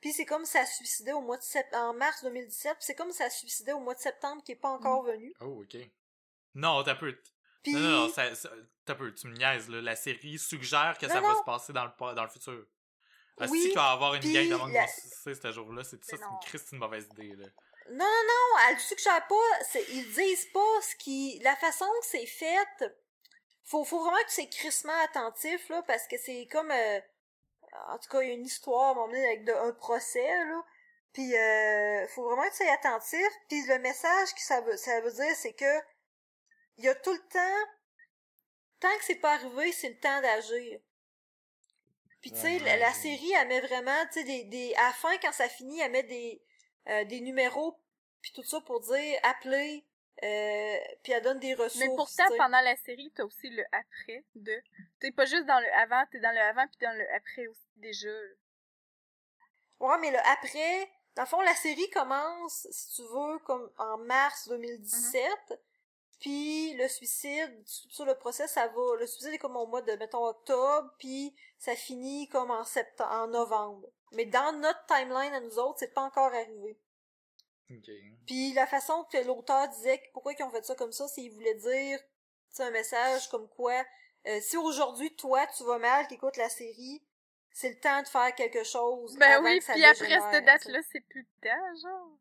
puis c'est comme ça suicidait au mois de sept... en mars 2017, puis c'est comme ça suicidait au mois de septembre qui est pas encore venu. Oh, ok. Non, t'as peu. Non, non, non, ça, ça- t'as peu, tu me niaises, là. La série suggère que Non, ça va se passer dans le, dans le futur. Ah, Oui, si qu'il va y avoir une gang de qui la- suicider ce jour-là, c'est ça, c'est une. Christ une mauvaise idée, là. Non, non, non, elle suggère pas, ils disent pas ce qui, la façon que c'est fait, faut, faut vraiment que tu sois crissement attentif, là, parce que c'est comme, euh, en tout cas, il y a une histoire, à avec de- un procès, là, puis euh, faut vraiment que tu sois attentif, puis le message que ça veut, ça veut dire, c'est que, il y a tout le temps, tant que c'est pas arrivé, c'est le temps d'agir. Puis tu sais, la, série, elle met vraiment, tu sais, des, des, à la fin, quand ça finit, elle met des, euh, des numéros puis tout ça pour dire appeler euh, puis elle donne des ressources Mais pourtant, tu sais. pendant la série, t'as aussi le après de. T'es pas juste dans le avant, t'es dans le avant puis dans le après aussi déjà. ouais mais le après dans le fond la série commence si tu veux comme en mars 2017 puis le suicide sur le procès ça va le suicide est comme au mois de mettons octobre puis ça finit comme en septembre en novembre mais dans notre timeline à nous autres c'est pas encore arrivé Ok. Puis la façon que l'auteur disait que pourquoi ils ont fait ça comme ça, c'est qu'ils voulaient dire, tu sais, un message comme quoi, euh, si aujourd'hui toi tu vas mal, t'écoutes la série, c'est le temps de faire quelque chose. Ben oui, que ça puis après cette date-là, c'est plus de temps, genre.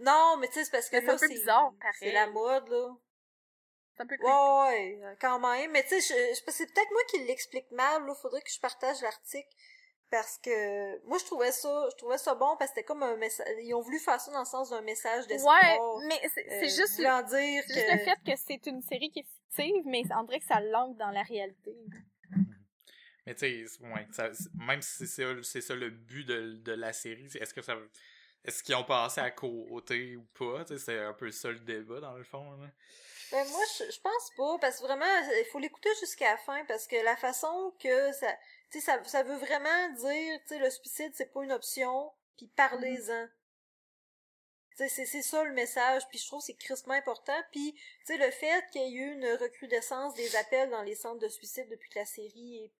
Non, mais tu sais, c'est parce que c'est là, c'est bizarre, pareil. c'est la mode là. C'est un peu creepy. Ouais, ouais, quand même. Mais tu sais, c'est peut-être moi qui l'explique mal. Là, faudrait que je partage l'article parce que moi je trouvais ça, je trouvais ça bon parce que c'était comme un message. Ils ont voulu faire ça dans le sens d'un message d'espoir. Ouais, mais c'est Euh, juste, voulant dire c'est juste que le fait que c'est une série qui est fictive, mais on dirait que ça l'ancre dans la réalité. Mais tu sais, ouais, même si c'est ça, c'est ça le but de, de la série, est-ce que ça est-ce qu'ils ont passé à côté ou pas? C'est un peu ça le débat dans le fond. Là. Ben moi je, je pense pas parce que vraiment il faut l'écouter jusqu'à la fin parce que la façon que ça tu sais ça ça veut vraiment dire tu sais le suicide c'est pas une option puis parlez-en. Tu sais c'est c'est ça le message puis je trouve que c'est crissement important puis tu sais le fait qu'il y ait eu une recrudescence des appels dans les centres de suicide depuis que la série est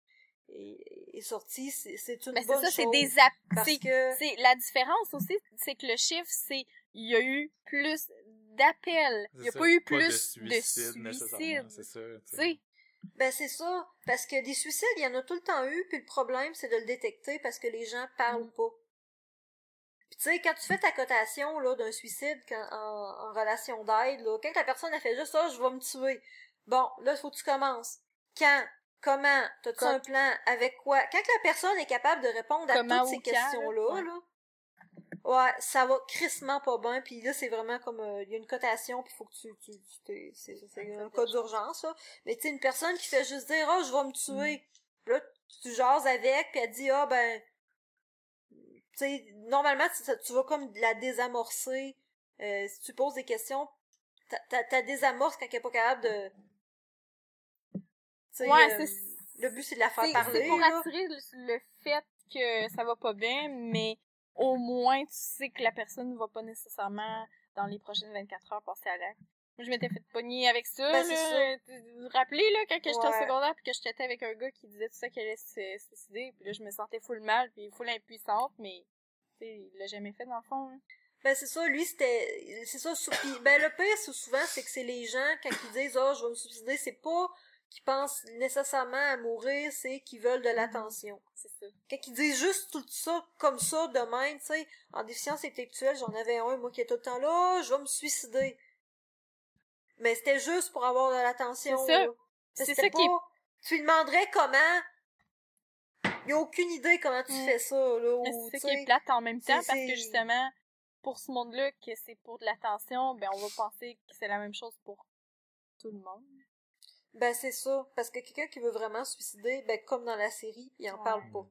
est, est sortie c'est c'est une Mais c'est bonne ça, c'est des app- parce c'est- que c'est la différence aussi, c'est que le chiffre, c'est il y a eu plus d'appels, il y a pas eu de plus de suicide, suicides. nécessairement, c'est ça. tu Tu sais. sais, Ben c'est ça, parce que des suicides, il y en a tout le temps eu, puis le problème, c'est de le détecter parce que les gens parlent pas. Puis tu sais, quand tu fais ta cotation là d'un suicide quand- en, en relation d'aide, là, quand la personne a fait juste ça, je vais me tuer. Bon, là, il faut que tu commences. Quand? Comment? T'as-tu un plan? Avec quoi? Quand la personne est capable de répondre à Comment toutes ces questions-là, là? Ouais, ça va crissement pas bien, puis là, c'est vraiment comme, euh, il y a une cotation, puis faut que tu, tu, tu t'es- c'est, c'est un cas d'urgence, là. Mais tu sais, une personne qui fait juste dire, oh, je vais me tuer. Puis Là, tu jases avec, puis elle dit, ah, ben, tu sais, normalement, tu, vas comme la désamorcer. Euh, si tu poses des questions, t'as- désamorce quand elle est pas capable de... Ouais, euh, c'est- le but, c'est de la faire parler, c'est pour là. attirer le, le fait que ça va pas bien, mais au moins tu sais que la personne ne va pas nécessairement dans les prochaines 24 heures passer à l'acte. Moi, je m'étais fait pogner avec ça, Ben, là. Vous vous rappelez, là, quand que j'étais au Ouais. secondaire puis que j'étais avec un gars qui disait tout ça qu'elle allait se suicider, puis là, je me sentais full mal puis full impuissante, mais, tu sais, il l'a jamais fait dans le fond, hein. Ben c'est ça, lui c'était c'est ça sou- ben le pire souvent c'est que c'est les gens quand ils disent "Oh, je vais me suicider", c'est pas qu'ils pensent nécessairement à mourir, c'est qu'ils veulent de l'attention. C'est ça. Quand ils disent juste tout ça comme ça de même, tu sais, en déficience intellectuelle, j'en avais un moi qui était tout le temps là, Oh, je vais me suicider. Mais c'était juste pour avoir de l'attention. C'est ça. C'est ça qui est- pas- Tu lui demanderais comment il a aucune idée comment tu fais ça là c'est ça qui est plate en même temps, parce que justement, pour ce monde-là, que c'est pour de l'attention, ben on va penser que c'est la même chose pour tout le monde. Ben c'est ça, parce que quelqu'un qui veut vraiment se suicider, ben comme dans la série, il en Ouais. parle pas.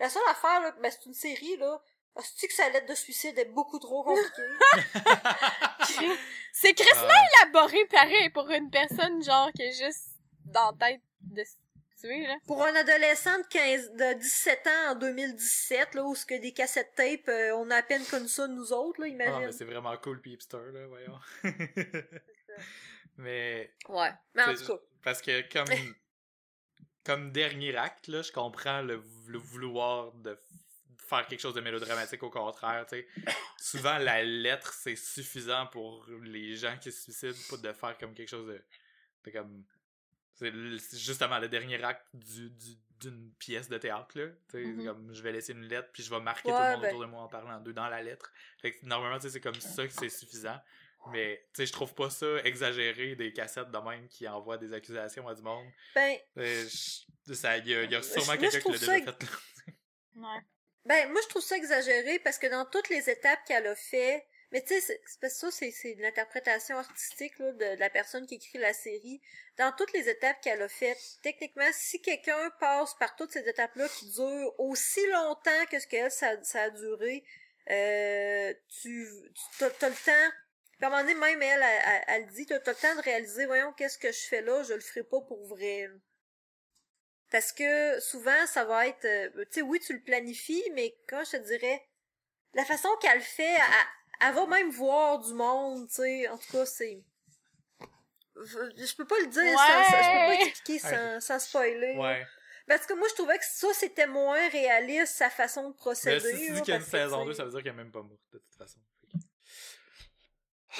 La seule affaire, là, ben c'est une série, là. Est-ce que sa lettre de suicide est beaucoup trop compliquée? C'est crissement Ah, élaboré pareil pour une personne genre qui est juste dans la tête de se tuer là. Pour un adolescent de 15, de 17 ans en 2017, là, où ce que des cassettes tape, euh, on a à peine connu ça nous autres, là, ah, imagine. mais c'est vraiment cool pis hipster, là, voyons. mais, ouais. Mais en tout cas. parce que comme, comme dernier acte, là, je comprends le, le vouloir de faire quelque chose de mélodramatique au contraire, tu sais. Souvent, la lettre, c'est suffisant pour les gens qui se suicident, pas de faire comme quelque chose de, de comme... C'est justement le dernier acte du, du- d'une pièce de théâtre, là. Tu sais, Mhm. comme, je vais laisser une lettre, puis je vais marquer tout le monde ben- autour de moi en parlant d'eux dans la lettre. Fait que, normalement, tu sais, c'est comme ça que c'est suffisant. Mais, tu sais, je trouve pas ça exagéré des cassettes de même qui envoient des accusations à du monde. Ben, il y y a sûrement quelqu'un qui l'a déjà fait. Ouais. Ben, moi, je trouve ça exagéré parce que dans toutes les étapes qu'elle a fait, mais tu sais, c'est- c'est parce que ça, c'est, l'interprétation artistique là, de, de la personne qui écrit la série. Dans toutes les étapes qu'elle a faites, techniquement, si quelqu'un passe par toutes ces étapes-là qui durent aussi longtemps que ce qu'elle, ça, ça a duré, euh, tu, tu t'as, t'as le temps. Puis à un moment donné, même elle, elle, elle, elle dit, t'as, t'as le temps de réaliser, voyons, qu'est-ce que je fais là, je le ferai pas pour vrai. Parce que souvent, ça va être, euh, tu sais, oui, tu le planifies, mais quand je te dirais, la façon qu'elle le fait, elle, elle va même voir du monde, tu sais. En tout cas, c'est, je peux pas le dire, sans, sans- je peux pas expliquer sans, sans spoiler. Ouais. Parce que moi, je trouvais que ça, c'était moins réaliste, sa façon de Mais procéder. si tu dis qu'il y a une saison tu 2, sais, ça veut dire qu'elle est même pas morte, de toute façon.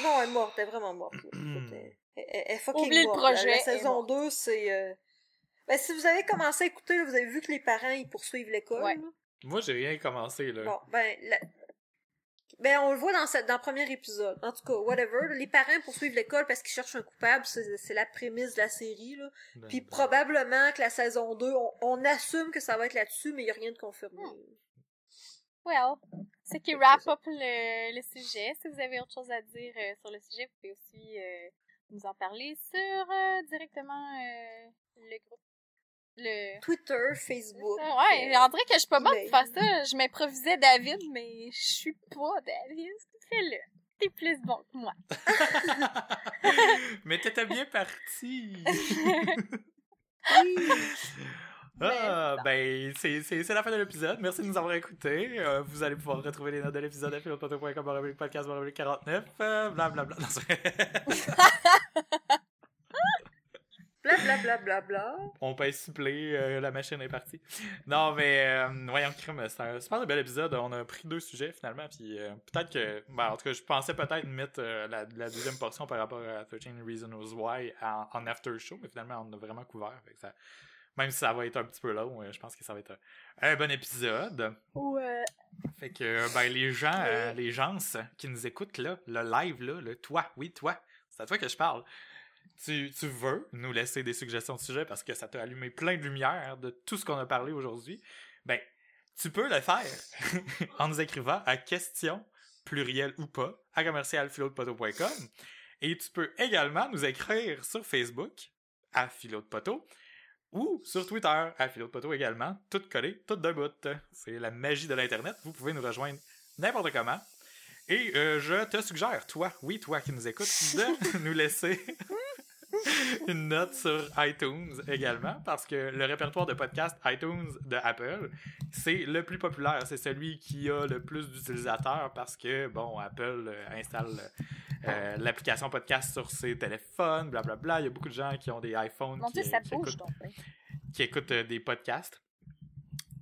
Non, elle est morte, elle est vraiment morte. elle, elle- elle est fucking Oublie le projet, La, saison morte. 2, c'est... euh, Ben, si vous avez commencé à écouter, là, vous avez vu que les parents, ils poursuivent l'école. Ouais. Moi, j'ai rien commencé, là. Bon, ben, la- ben, on le voit dans, cette, dans le premier épisode. En tout cas, whatever. Les parents poursuivent l'école parce qu'ils cherchent un coupable. C'est c'est la prémisse de la série, là. Ben, Puis ben. probablement que la saison 2, on, on assume que ça va être là-dessus, mais il n'y a rien de confirmé. Hmm. Well, ce qui wrap up le, le sujet. Si vous avez autre chose à dire euh, sur le sujet, vous pouvez aussi euh, nous en parler sur euh, directement euh, le groupe. Le... Twitter, Facebook. Ouais, euh, on dirait que je suis pas bonne pour faire ça. Je m'improvisais David, mais je suis pas David. Fais-le. T'es plus bon que moi. Mais t'étais bien parti! oui. Ah, ben, c'est la fin de l'épisode. Merci de nous avoir écoutés. Euh, vous allez pouvoir retrouver les notes de l'épisode à philophoto.com, barre podcast, barre 49, euh, blablabla. Blablabla. Blablabla. On peut suppléer, euh, la machine est partie. Non, mais euh, voyons, crime, c'est un super bel épisode. On a pris deux sujets finalement, puis euh, peut-être que, ben, en tout cas, je pensais peut-être mettre la, la deuxième portion par rapport à 13 Reasons Why en, en after show, mais finalement, on a vraiment couvert. Fait que ça, même si ça va être un petit peu long, euh, je pense que ça va être un, un bon épisode. Ouais. Fait que, ben, les gens, euh, les gens qui nous écoutent là, le live là, le toi, oui, toi, c'est à toi que je parle. Tu, tu veux nous laisser des suggestions de sujets parce que ça t'a allumé plein de lumière de tout ce qu'on a parlé aujourd'hui? Ben, tu peux le faire en nous écrivant à question, pluriel ou pas, à commercialphilodpoto.com. Et tu peux également nous écrire sur Facebook, à Philo de Poteau, ou sur Twitter, à Philo de Poteau également, tout collé, tout d'un bout. C'est la magie de l'Internet. Vous pouvez nous rejoindre n'importe comment. Et euh, je te suggère, toi, oui, toi qui nous écoutes, de nous laisser une note sur iTunes également, parce que le répertoire de podcast iTunes de Apple, c'est le plus populaire. C'est celui qui a le plus d'utilisateurs parce que, bon, Apple euh, installe euh, l'application podcast sur ses téléphones, blablabla. Il y a beaucoup de gens qui ont des iPhones Mon qui, dieu, ça qui bouge écoutent donc. hein. qui écoutent euh, des podcasts.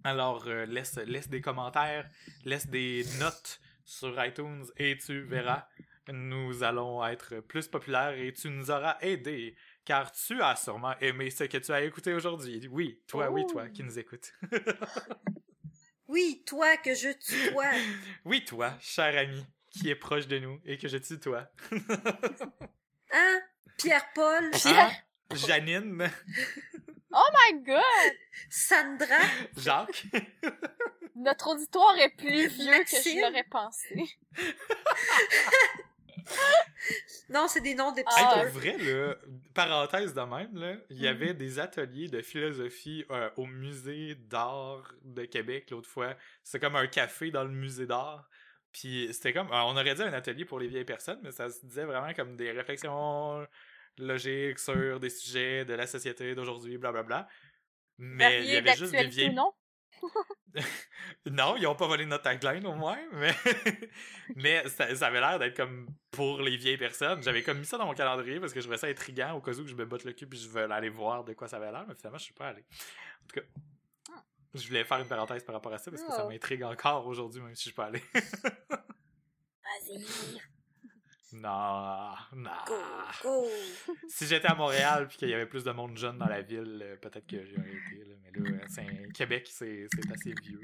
Alors, euh, laisse, laisse des commentaires, laisse des notes sur iTunes et tu verras, nous allons être plus populaires et tu nous auras aidé car tu as sûrement aimé ce que tu as écouté aujourd'hui. Oui, toi, oui, toi qui nous écoutes. Oui, toi que je tutoie. oui, toi, cher ami, qui est proche de nous et que je tutoie. Hein? Pierre-Paul? Hein? Janine, Oh my god! Sandra? Jacques. Notre auditoire est plus vieux que je l'aurais pensé. Non, c'est des noms Hey, Ah. pour vrai, là, parenthèse de même, là, il y avait des ateliers de philosophie euh, au musée d'art de Québec l'autre fois. C'était comme un café dans le musée d'art. Puis c'était comme, euh, on aurait dit un atelier pour les vieilles personnes, mais ça se disait vraiment comme des réflexions logiques sur des sujets de la société d'aujourd'hui, blablabla. Mais il y avait juste des vieilles non? non, ils ont pas volé notre tagline au moins, mais, mais ça, ça avait l'air d'être comme pour les vieilles personnes. J'avais comme mis ça dans mon calendrier parce que je trouvais ça intriguant au cas où je me botte le cul puis je veux aller voir de quoi ça avait l'air, mais finalement je suis pas allé. En tout cas, je voulais faire une parenthèse par rapport à ça parce que ça m'intrigue encore aujourd'hui même si je suis pas allé. Vas-y. non, non. Go, go. Si j'étais à Montréal puis qu'il y avait plus de monde jeune dans la ville, euh, peut-être que j'aurais été. Là. Mais là, euh, c'est un- Québec, c'est c'est assez vieux.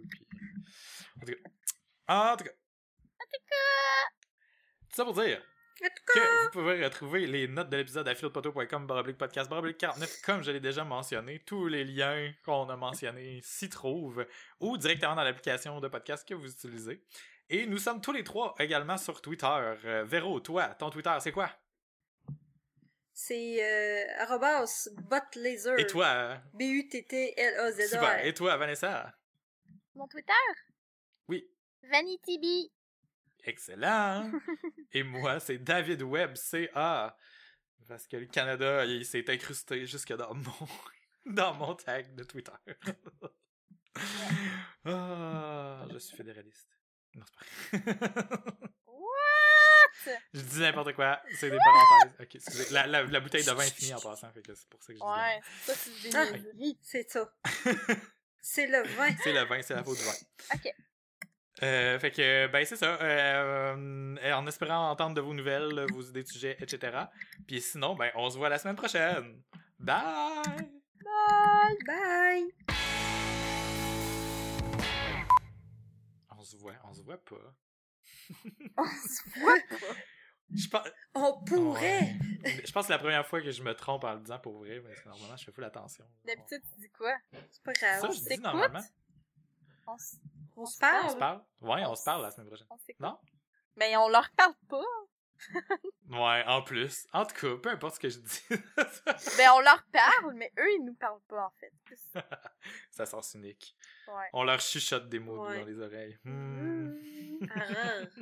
Puis... En tout cas. En tout cas. Tout ça pour dire En cas, que vous pouvez retrouver les notes de l'épisode à philodepoteau.com baroblique podcast baroblique 49 comme je l'ai déjà mentionné. Tous les liens qu'on a mentionnés s'y trouvent ou directement dans l'application de podcast que vous utilisez. Et nous sommes tous les trois également sur Twitter. Euh, Véro, toi, ton Twitter, c'est quoi? c'est euh, arrobas botlaser. Et toi? euh, Super. B-U-T-T-L-A-Z-A. Et toi, Vanessa? Mon Twitter? Oui. VanityB. Excellent. Et moi, c'est David Webb, C-A. Parce que le Canada, il s'est incrusté jusque dans mon, dans mon tag de Twitter. ah, je suis fédéraliste. Non, c'est pas. What? je dis n'importe quoi, c'est des parenthèses. Ok, excusez. La, la, la bouteille de vin est finie en passant, fait que c'est pour ça que je dis Ouais, ça, c'est des Ah. niaiseries. C'est ça. c'est le vin. C'est le vin, c'est la faute du vin. Ok. Euh, fait que, ben, c'est ça. Euh, en espérant entendre de vos nouvelles, vos idées de sujets, etc. Puis sinon, ben, on se voit la semaine prochaine. Bye! Bye! Bye. On se voit, on se voit pas. On se voit pas? Je pense, On pourrait. je pense que c'est la première fois que je me trompe en le disant pour vrai, mais normalement, je fais full attention. D'habitude, tu dis quoi? C'est pas Ça, grave. je dis normalement. On s- On se On parle. se parle? Ouais, on se parle la semaine prochaine. on. Non? Ben, on leur parle pas. Ouais, en plus. En tout cas, peu importe ce que je dis. Ben, on leur parle, mais eux, ils nous parlent pas, en fait. Ça sens unique. Ouais. On leur chuchote des mots Ouais. dans les oreilles. Hmm. Arrête.